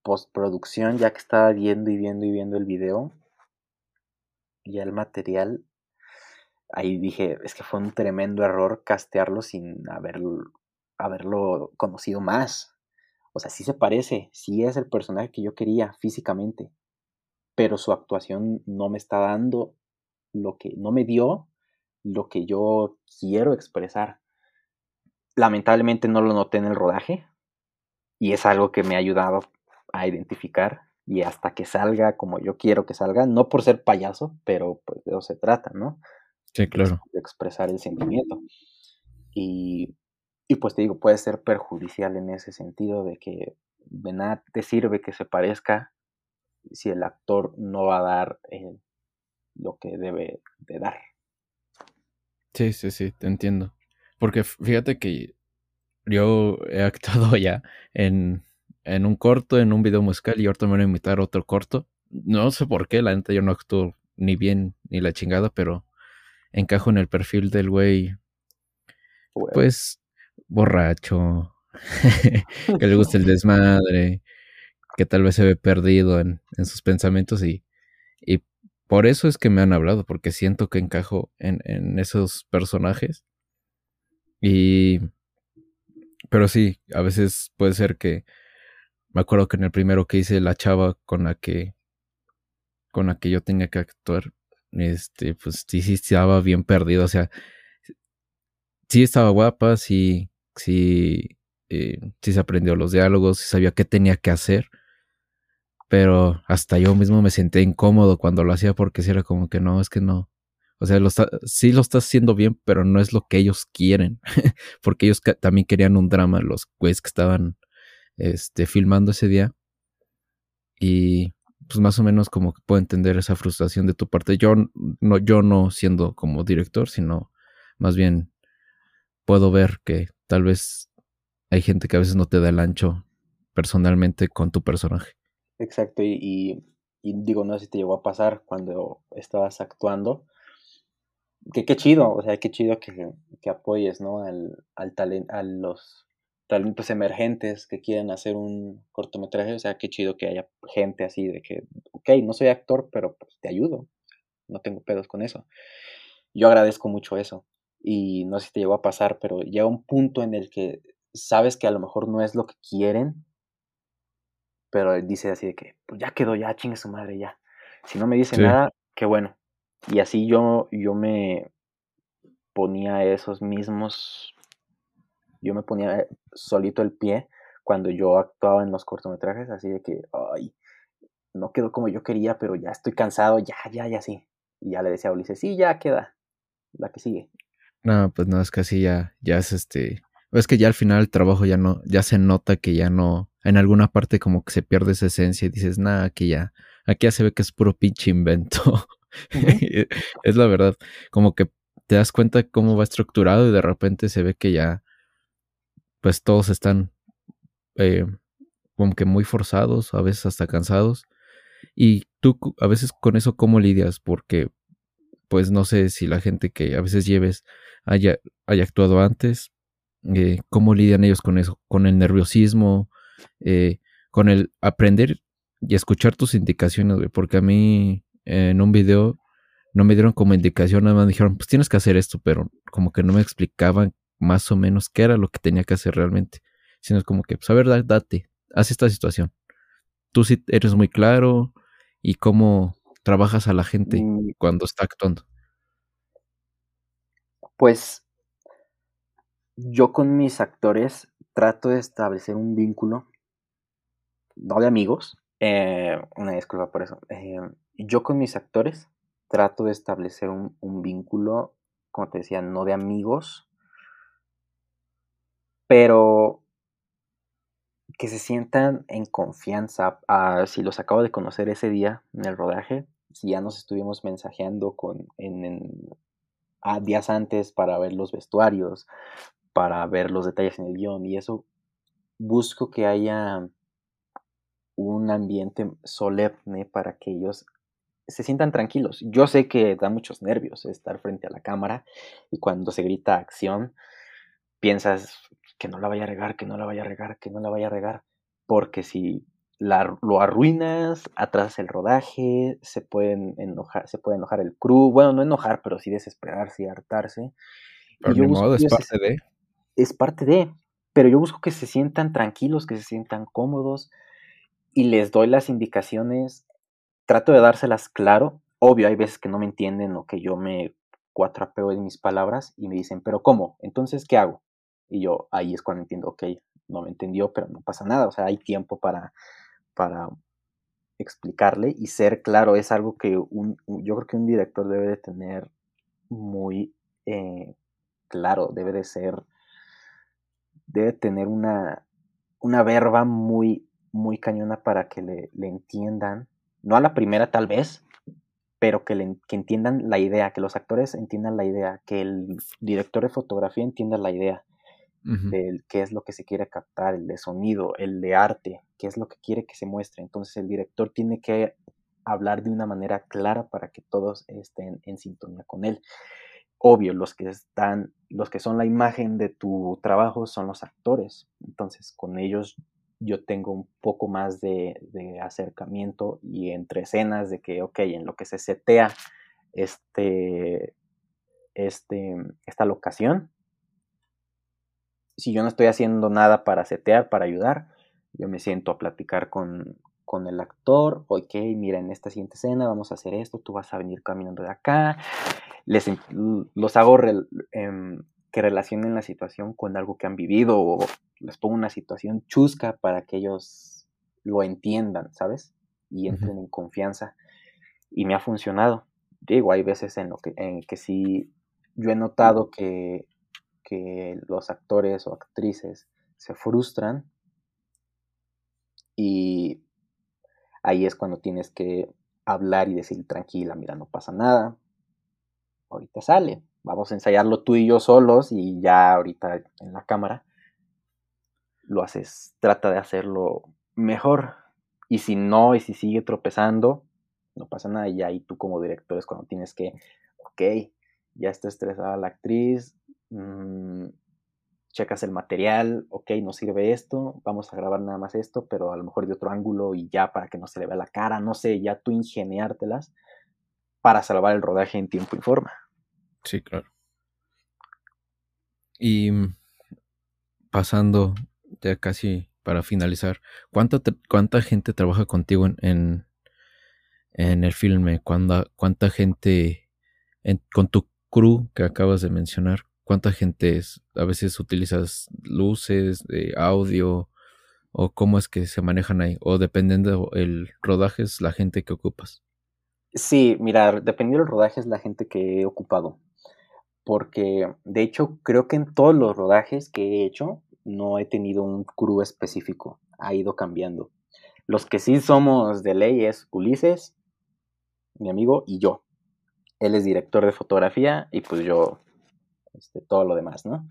postproducción, ya que estaba viendo y viendo y viendo el video, ya el material, ahí dije, es que fue un tremendo error castearlo sin haberlo, haberlo conocido más. O sea, sí se parece, sí es el personaje que yo quería físicamente, pero su actuación no me está dando lo que, no me dio lo que yo quiero expresar. Lamentablemente no lo noté en el rodaje, y es algo que me ha ayudado a identificar y hasta que salga como yo quiero que salga, no por ser payaso, pero pues de eso se trata, ¿no? Sí, claro. De expresar el sentimiento. Y, y pues te digo, puede ser perjudicial en ese sentido de que de nada te sirve que se parezca si el actor no va a dar eh, lo que debe de dar. Sí, sí, sí, te entiendo. Porque fíjate que yo he actuado [laughs] ya en, en un corto, en un video musical y ahorita me voy a invitar otro corto. No sé por qué, la neta yo no actúo ni bien ni la chingada, pero encajo en el perfil del güey, pues borracho, [laughs] [laughs] que le gusta el desmadre, que tal vez se ve perdido en, en sus pensamientos y, y, por eso es que me han hablado, porque siento que encajo en, en esos personajes. Y... Pero sí, a veces puede ser que... Me acuerdo que en el primero que hice la chava con la que... con la que yo tenía que actuar, este, pues sí, sí estaba bien perdido, o sea, sí estaba guapa, sí, sí, eh, sí se aprendió los diálogos, sí sabía qué tenía que hacer, pero hasta yo mismo me senté incómodo cuando lo hacía porque si era como que no, es que no. O sea, lo está, sí lo estás haciendo bien, pero no es lo que ellos quieren. [laughs] porque ellos también querían un drama, los güeyes que estaban este, filmando ese día. Y pues más o menos como que puedo entender esa frustración de tu parte. Yo no, yo no siendo como director, sino más bien puedo ver que tal vez hay gente que a veces no te da el ancho personalmente con tu personaje. Exacto, y, digo, no sé si te llegó a pasar cuando estabas actuando, que qué chido, o sea, qué chido que, apoyes, ¿no? Al, al talento, a los talentos emergentes que quieren hacer un cortometraje, o sea, qué chido que haya gente así de que, ok, no soy actor, pero pues te ayudo, no tengo pedos con eso. Yo agradezco mucho eso, y no sé si te llegó a pasar, pero llega un punto en el que sabes que a lo mejor no es lo que quieren, pero él dice así de que, pues ya quedó, ya chingue su madre, ya. Si no me dice nada, qué bueno. Y así yo, yo me ponía esos mismos, yo me ponía solito el pie cuando yo actuaba en los cortometrajes, así de que, ay, no quedó como yo quería, pero ya estoy cansado, ya, ya, ya sí. Y ya le decía a Ulises, sí, ya queda, la que sigue. No, pues no, es que así ya, ya es este, es que ya al final el trabajo ya no, ya se nota que ya no, en alguna parte como que se pierde esa esencia y dices, nada, aquí ya, aquí ya se ve que es puro pinche invento. [laughs] es la verdad, como que te das cuenta cómo va estructurado y de repente se ve que ya, pues todos están eh, como que muy forzados, a veces hasta cansados. Y tú a veces con eso, ¿cómo lidias? Porque, pues no sé si la gente que a veces lleves haya, haya actuado antes, eh, cómo lidian ellos con eso, con el nerviosismo, eh, con el aprender y escuchar tus indicaciones, porque a mí en un video no me dieron como indicación, nada más me dijeron, pues tienes que hacer esto, pero como que no me explicaban más o menos qué era lo que tenía que hacer realmente, sino es como que, pues a ver, date, haz esta situación. Tú sí eres muy claro y cómo trabajas a la gente mm. cuando está actuando. Pues yo con mis actores trato de establecer un vínculo, no de amigos, eh, una disculpa por eso. Eh, yo con mis actores trato de establecer un, vínculo, como te decía, no de amigos, pero que se sientan en confianza. Ah, si los acabo de conocer ese día en el rodaje, si ya nos estuvimos mensajeando con, ah, días antes para ver los vestuarios, para ver los detalles en el guion y eso busco que haya un ambiente solemne para que ellos se sientan tranquilos. Yo sé que da muchos nervios estar frente a la cámara y cuando se grita acción piensas que no la vaya a regar, que no la vaya a regar, que no la vaya a regar, porque si la, lo arruinas, atrás el rodaje, se pueden enojar, se puede enojar el crew, bueno, no enojar, pero sí desesperarse y hartarse. Pero y modo, es parte de es parte de, pero yo busco que se sientan tranquilos, que se sientan cómodos y les doy las indicaciones, trato de dárselas claro, obvio hay veces que no me entienden o que yo me cuatrapeo en mis palabras y me dicen, pero ¿cómo? Entonces, ¿qué hago? Y yo ahí es cuando entiendo, ok, no me entendió, pero no pasa nada, o sea, hay tiempo para, para explicarle y ser claro, es algo que un, yo creo que un director debe de tener muy eh, claro, debe de ser, debe tener una, una verba muy, muy cañona para que le, le entiendan, no a la primera tal vez, pero que, le, que entiendan la idea, que los actores entiendan la idea, que el director de fotografía entienda la idea de qué es lo que se quiere captar, el de sonido, el de arte, qué es lo que quiere que se muestre. Entonces el director tiene que hablar de una manera clara para que todos estén en sintonía con él. Obvio, los que están, los que son la imagen de tu trabajo son los actores. Entonces, con ellos yo tengo un poco más de, acercamiento y entre escenas de que, ok, en lo que se setea este, este, esta locación, si yo no estoy haciendo nada para setear, para ayudar, yo me siento a platicar con, con el actor, ok, mira, en esta siguiente escena vamos a hacer esto, tú vas a venir caminando de acá, les, los hago em, que relacionen la situación con algo que han vivido o les pongo una situación chusca para que ellos lo entiendan, ¿sabes? Y entren en confianza. Y me ha funcionado. Digo, hay veces en, lo que, en que sí, yo he notado que, que los actores o actrices se frustran y ahí es cuando tienes que hablar y decir tranquila, mira, no pasa nada, ahorita sale, vamos a ensayarlo tú y yo solos y ya ahorita en la cámara lo haces, trata de hacerlo mejor. Y si no, y si sigue tropezando, no pasa nada. Y ahí tú como director es cuando tienes que, ok, ya está estresada la actriz, mm, checas el material, ok, no sirve esto, vamos a grabar nada más esto, pero a lo mejor de otro ángulo y ya para que no se le vea la cara, no sé, ya tú ingeniártelas para salvar el rodaje en tiempo y forma. Sí, claro. Y mm, pasando ya casi para finalizar, ¿cuánta, cuánta gente trabaja contigo en, en, el filme? ¿Cuánta, cuánta gente con tu crew que acabas de mencionar? ¿Cuánta gente es? A veces utilizas luces, de audio, o cómo es que se manejan ahí, o dependiendo el rodaje es la gente que ocupas. Sí, mira, dependiendo del rodaje es la gente que he ocupado. Porque, de hecho, creo que en todos los rodajes que he hecho, no he tenido un crew específico. Ha ido cambiando. Los que sí somos de ley es Ulises, mi amigo, y yo. Él es director de fotografía y pues yo, este, todo lo demás, ¿no?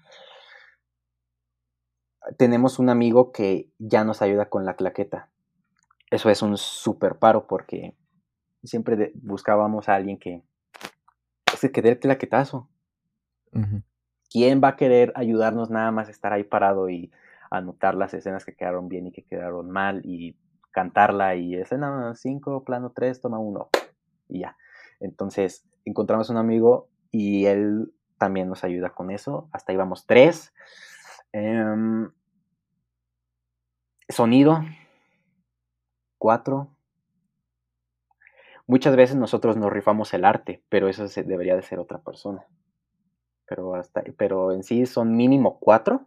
Tenemos un amigo que ya nos ayuda con la claqueta. Eso es un super paro porque siempre buscábamos a alguien que, se que dé el claquetazo. ¿Quién va a querer ayudarnos nada más estar ahí parado y anotar las escenas que quedaron bien y que quedaron mal y cantarla y escena 5, plano 3, toma 1 y ya. Entonces encontramos un amigo y él también nos ayuda con eso. Hasta ahí vamos 3. Em, sonido 4 Muchas veces nosotros nos rifamos el arte, pero eso debería de ser otra persona. Pero, hasta, pero en sí son mínimo cuatro.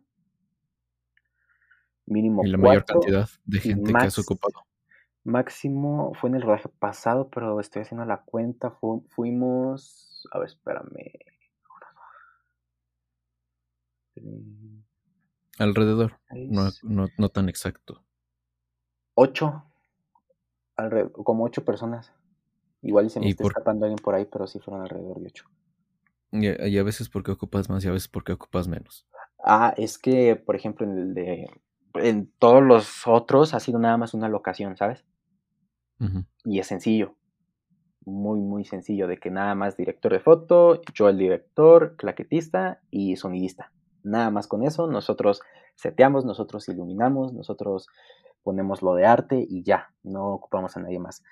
Mínimo y la mayor cantidad de gente que has ocupado. Máximo fue en el rodaje pasado, pero estoy haciendo la cuenta. fuimos. A ver, espérame. Alrededor. No, no, tan exacto. Ocho. como ocho personas. Igual se me está escapando alguien por ahí, pero sí fueron alrededor de ocho. Y, a veces porque ocupas más y a veces porque ocupas menos. Ah, es que, por ejemplo, en el de. En todos los otros ha sido nada más una locación, ¿sabes? Y es sencillo. Muy, muy sencillo. De que nada más director de foto, yo el director, claquetista y sonidista. Nada más con eso, nosotros seteamos, nosotros iluminamos, nosotros ponemos lo de arte y ya, no ocupamos a nadie más.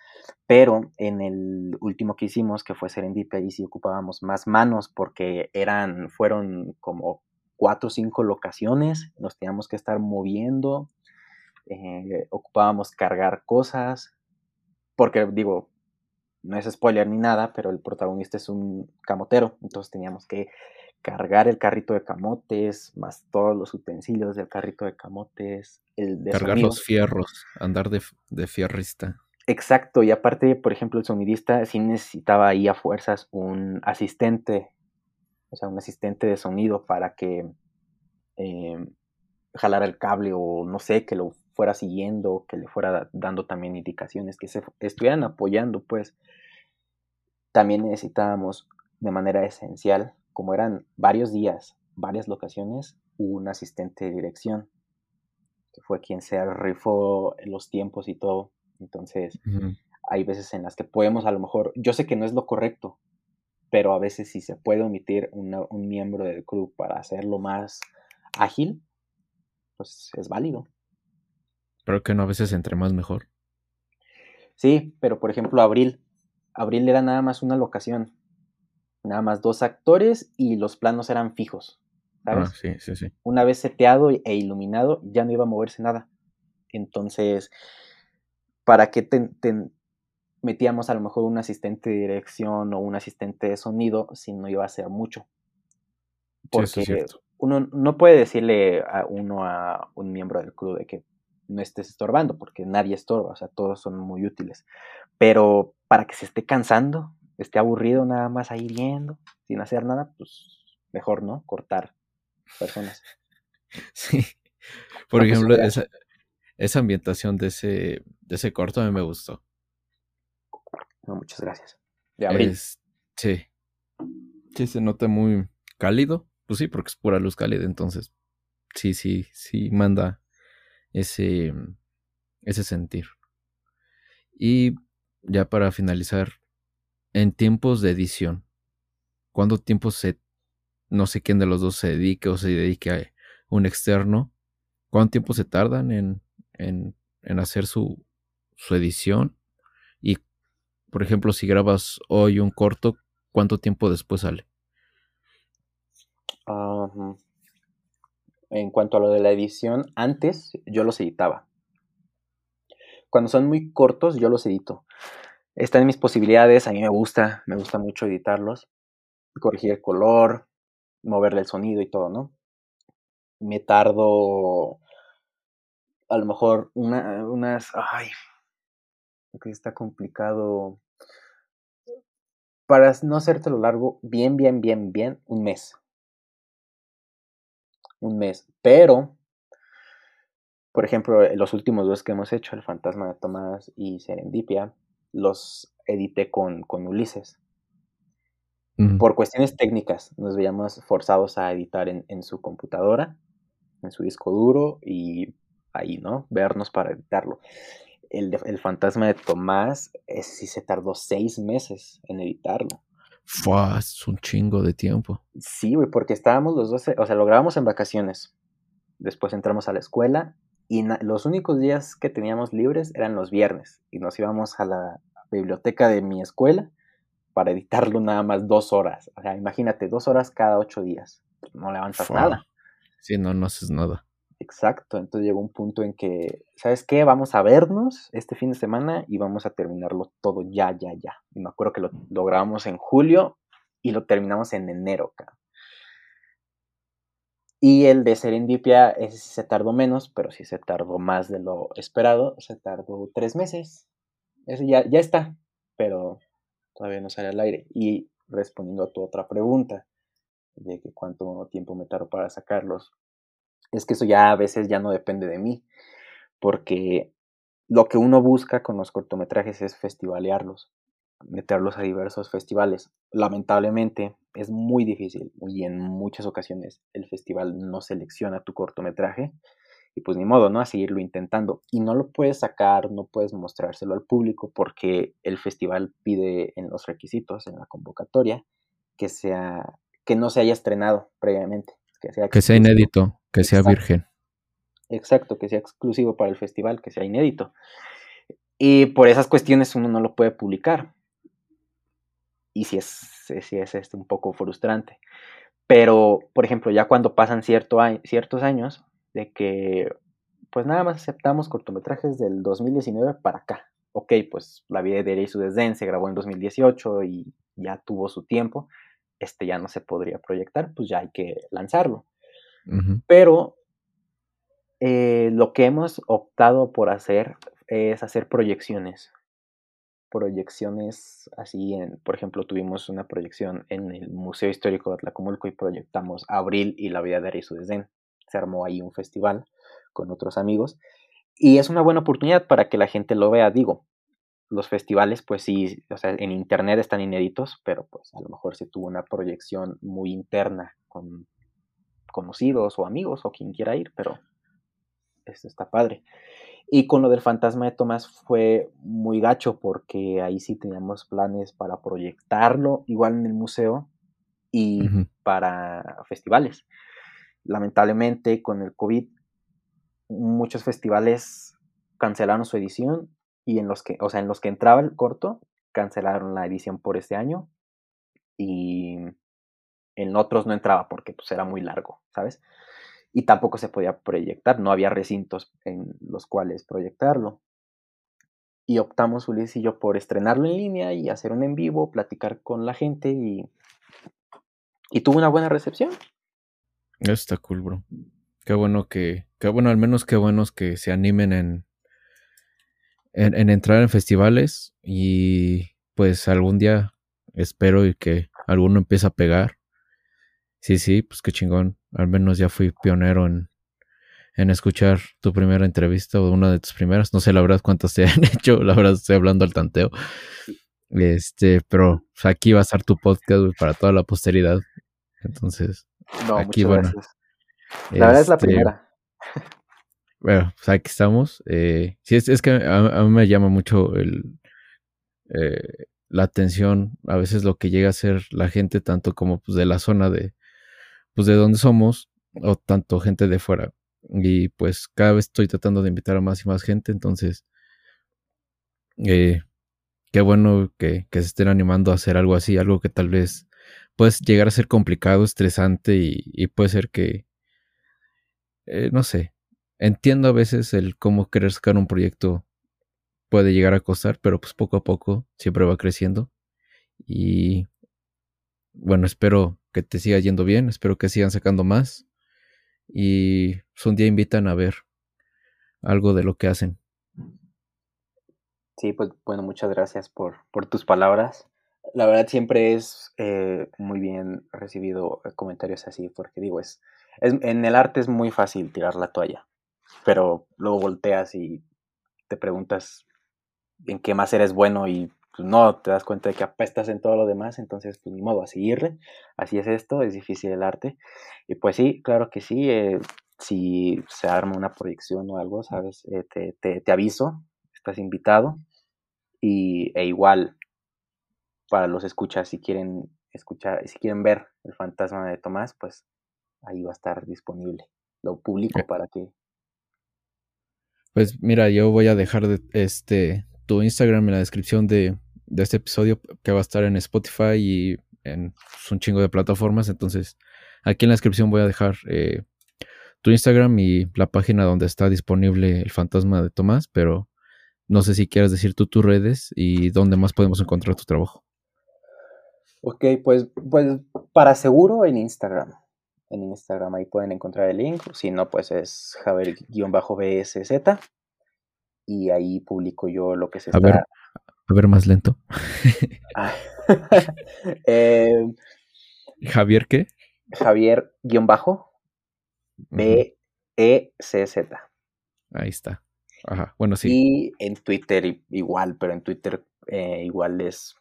Pero en el último que hicimos, que fue Serendipia, ahí sí ocupábamos más manos porque eran, fueron como cuatro o cinco locaciones, nos teníamos que estar moviendo, eh, ocupábamos cargar cosas, porque digo, no es spoiler ni nada, pero el protagonista es un camotero, entonces teníamos que cargar el carrito de camotes, más todos los utensilios del carrito de camotes, el de Cargar los fierros, andar de, de fierrista. Exacto, y aparte, por ejemplo, el sonidista sí necesitaba ahí a fuerzas un asistente, o sea, un asistente de sonido para que eh, jalara el cable o no sé, que lo fuera siguiendo, que le fuera dando también indicaciones, que se estuvieran apoyando, pues. También necesitábamos de manera esencial, como eran varios días, varias locaciones, un asistente de dirección, que fue quien se rifó los tiempos y todo. Entonces, hay veces en las que podemos, a lo mejor, yo sé que no es lo correcto, pero a veces si se puede omitir un miembro del club para hacerlo más ágil, pues es válido. Pero que no a veces entre más mejor. Sí, pero por ejemplo, Abril. Abril era nada más una locación. Nada más dos actores y los planos eran fijos. ¿sabes? Ah, sí, sí, sí. Una vez seteado e iluminado, ya no iba a moverse nada. Entonces, ¿para qué te, metíamos a lo mejor un asistente de dirección o un asistente de sonido si no iba a ser mucho? Porque uno no puede decirle a uno a un miembro del club de que no estés estorbando, porque nadie estorba, o sea, todos son muy útiles. Pero para que se esté cansando, esté aburrido nada más ahí viendo, sin hacer nada, pues mejor, ¿no? Cortar personas. [laughs] Sí. Por ejemplo, esa, esa, ambientación de ese, de ese corto a mí me gustó. No, muchas gracias. De abril. sí. Sí, se nota muy cálido. Pues sí, porque es pura luz cálida, entonces sí, sí, sí manda ese, ese sentir. Y ya para finalizar, en tiempos de edición, ¿cuánto tiempo se, no sé quién de los dos se dedique o se dedique a un externo? ¿Cuánto tiempo se tardan en, en, en hacer su, su edición? Y, por ejemplo, si grabas hoy un corto, ¿cuánto tiempo después sale? en cuanto a lo de la edición, antes yo los editaba. Cuando son muy cortos, yo los edito. Están en mis posibilidades, a mí me gusta, me gusta mucho editarlos, corregir el color, moverle el sonido y todo, ¿no? Me tardo a lo mejor una, unas, ay, que está complicado. Para no hacértelo largo, bien, bien, bien, bien, un mes un mes. Pero, por ejemplo, los últimos dos que hemos hecho, El Fantasma de Tomás y Serendipia, los edité con, con Ulises. Por cuestiones técnicas, nos veíamos forzados a editar en, en, su computadora, en su disco duro y ahí, ¿no? Vernos para editarlo. El, el fantasma de Tomás, sí se tardó seis meses en editarlo. Fue es un chingo de tiempo. Sí, güey, porque estábamos los dos, o sea, lo grabamos en vacaciones. Después entramos a la escuela y los únicos días que teníamos libres eran los viernes y nos íbamos a la biblioteca de mi escuela para editarlo nada más dos horas. O sea, imagínate, dos horas cada ocho días. No levantas nada. Sí, no, no haces nada. Exacto, entonces llegó un punto en que, ¿sabes qué? Vamos a vernos este fin de semana y vamos a terminarlo todo ya, ya, ya. Y me acuerdo que lo, lo grabamos en julio y lo terminamos en enero, Y el de Serendipia, ese sí se tardó menos, pero sí se tardó más de lo esperado. Se tardó tres meses. Ese ya, ya está, pero todavía no sale al aire. Y respondiendo a tu otra pregunta, de que cuánto tiempo me tardó para sacarlos, es que eso ya a veces ya no depende de mí, porque lo que uno busca con los cortometrajes es festivalearlos, meterlos a diversos festivales. Lamentablemente es muy difícil y en muchas ocasiones el festival no selecciona tu cortometraje y pues ni modo, ¿no? A seguirlo intentando. Y no lo puedes sacar, no puedes mostrárselo al público porque el festival pide en los requisitos, en la convocatoria, que sea que no se haya estrenado previamente que sea, inédito, que sea virgen. Exacto, que sea exclusivo para el festival, que sea inédito. Y por esas cuestiones uno no lo puede publicar. Y si es, si es este un poco frustrante. Pero, por ejemplo, ya cuando pasan cierto ciertos años de que pues nada más aceptamos cortometrajes del 2019 para acá. Ok, pues La vida de Eri y su desdén se grabó en 2018 y ya tuvo su tiempo este ya no se podría proyectar, pues ya hay que lanzarlo. Pero eh, lo que hemos optado por hacer es hacer proyecciones. Proyecciones así, por ejemplo, tuvimos una proyección en el Museo Histórico de Atlacomulco y proyectamos Abril y la vida de Arisu Desdén. Se armó ahí un festival con otros amigos y es una buena oportunidad para que la gente lo vea. Digo, los festivales, pues sí, o sea, en internet están inéditos, pero pues a lo mejor se tuvo una proyección muy interna con conocidos o amigos o quien quiera ir, pero esto está padre. Y con lo del fantasma de Tomás fue muy gacho porque ahí sí teníamos planes para proyectarlo igual en el museo y para festivales. Lamentablemente con el COVID muchos festivales cancelaron su edición y en los que, o sea, en los que entraba el corto, cancelaron la edición por este año y en otros no entraba porque pues era muy largo, ¿sabes? Y tampoco se podía proyectar, no había recintos en los cuales proyectarlo. Y optamos Ulises y yo por estrenarlo en línea y hacer un en vivo, platicar con la gente y, y tuvo una buena recepción. Está cool, bro. Qué bueno que, qué bueno, al menos qué buenos que se animen en, en, entrar en festivales y pues algún día espero y que alguno empiece a pegar. Sí, sí, pues qué chingón. Al menos ya fui pionero en, en escuchar tu primera entrevista o una de tus primeras. No sé la verdad cuántas te [laughs] han hecho, la verdad estoy hablando al tanteo. Este, pero pues, aquí va a estar tu podcast para toda la posteridad. Entonces, no, aquí bueno. La verdad es la este, primera. Bueno, pues aquí estamos. Eh, sí, es, es que a, mí me llama mucho el, eh, la atención, a veces lo que llega a ser la gente, tanto como pues, de la zona de, pues, de donde somos, o tanto gente de fuera. Y pues cada vez estoy tratando de invitar a más y más gente, entonces, eh, qué bueno que, que, se estén animando a hacer algo así, algo que tal vez puede llegar a ser complicado, estresante y, y puede ser que, eh, no sé, entiendo a veces el cómo querer sacar un proyecto puede llegar a costar, pero pues poco a poco siempre va creciendo. Y bueno, espero que te siga yendo bien, espero que sigan sacando más. Y pues, un día invitan a ver algo de lo que hacen. Sí, pues bueno, muchas gracias por, por tus palabras. La verdad siempre es eh, muy bien recibido comentarios así, porque digo, es, en el arte es muy fácil tirar la toalla, pero luego volteas y te preguntas en qué más eres bueno y pues, no te das cuenta de que apestas en todo lo demás, entonces pues ni modo a seguirle, así es esto, es difícil el arte. Y pues sí, claro que sí, eh, si se arma una proyección o algo, sabes, eh, te, te, te, aviso, estás invitado y, e igual para los escuchas, si quieren escuchar, si quieren ver el fantasma de Tomás, pues ahí va a estar disponible. Lo publico para que. Pues mira, yo voy a dejar este tu Instagram en la descripción de, este episodio que va a estar en Spotify y en pues, un chingo de plataformas. Entonces, aquí en la descripción voy a dejar eh, tu Instagram y la página donde está disponible el fantasma de Tomás, pero no sé si quieres decir tú tus redes y dónde más podemos encontrar tu trabajo. Ok, pues, pues para seguro en Instagram en Instagram ahí pueden encontrar el link, si no pues es Javier-BSZ y ahí publico yo lo que se a Ver, a ver más lento. Ah, [laughs] eh, Javier qué? Javier-BECZ. Ahí está. Ajá, bueno, sí. Y en Twitter igual, pero en Twitter eh, igual es,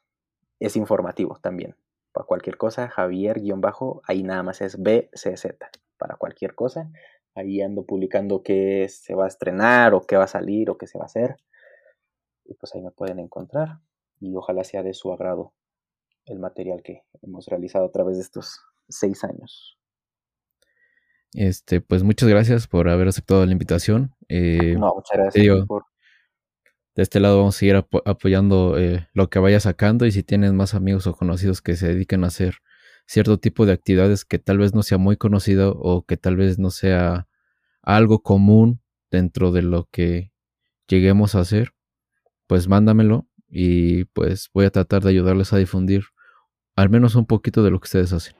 es informativo también para cualquier cosa, Javier-bajo, ahí nada más es BCZ, para cualquier cosa. Ahí ando publicando qué se va a estrenar o qué va a salir o qué se va a hacer. Y pues ahí me pueden encontrar. Y ojalá sea de su agrado el material que hemos realizado a través de estos seis años. Este, pues muchas gracias por haber aceptado la invitación. Eh, no, muchas gracias por, de este lado vamos a seguir apoyando eh, lo que vaya sacando y si tienes más amigos o conocidos que se dediquen a hacer cierto tipo de actividades que tal vez no sea muy conocido o que tal vez no sea algo común dentro de lo que lleguemos a hacer, pues mándamelo y pues voy a tratar de ayudarles a difundir al menos un poquito de lo que ustedes hacen.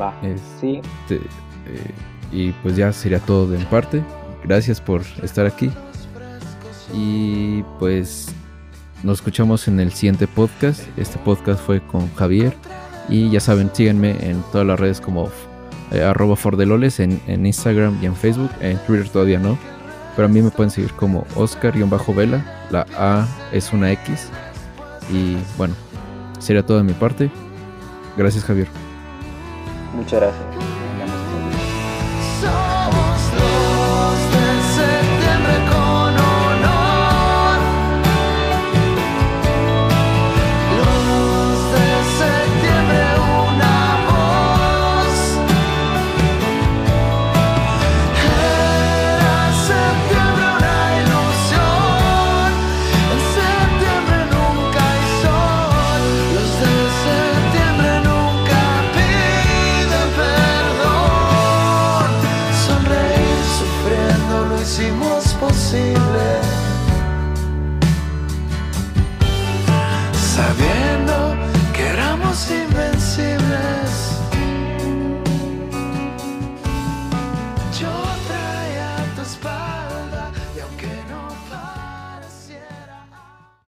Va, sí. Este, eh, y pues ya sería todo de mi parte. Gracias por estar aquí. Y pues nos escuchamos en el siguiente podcast. Este podcast fue con Javier. Y ya saben, síganme en todas las redes como eh, arroba fordeloles en, en, Instagram y en Facebook. En Twitter todavía no. Pero a mí me pueden seguir como Oscar-Vela. La A es una X. Y bueno, sería todo de mi parte. Gracias Javier. Muchas gracias.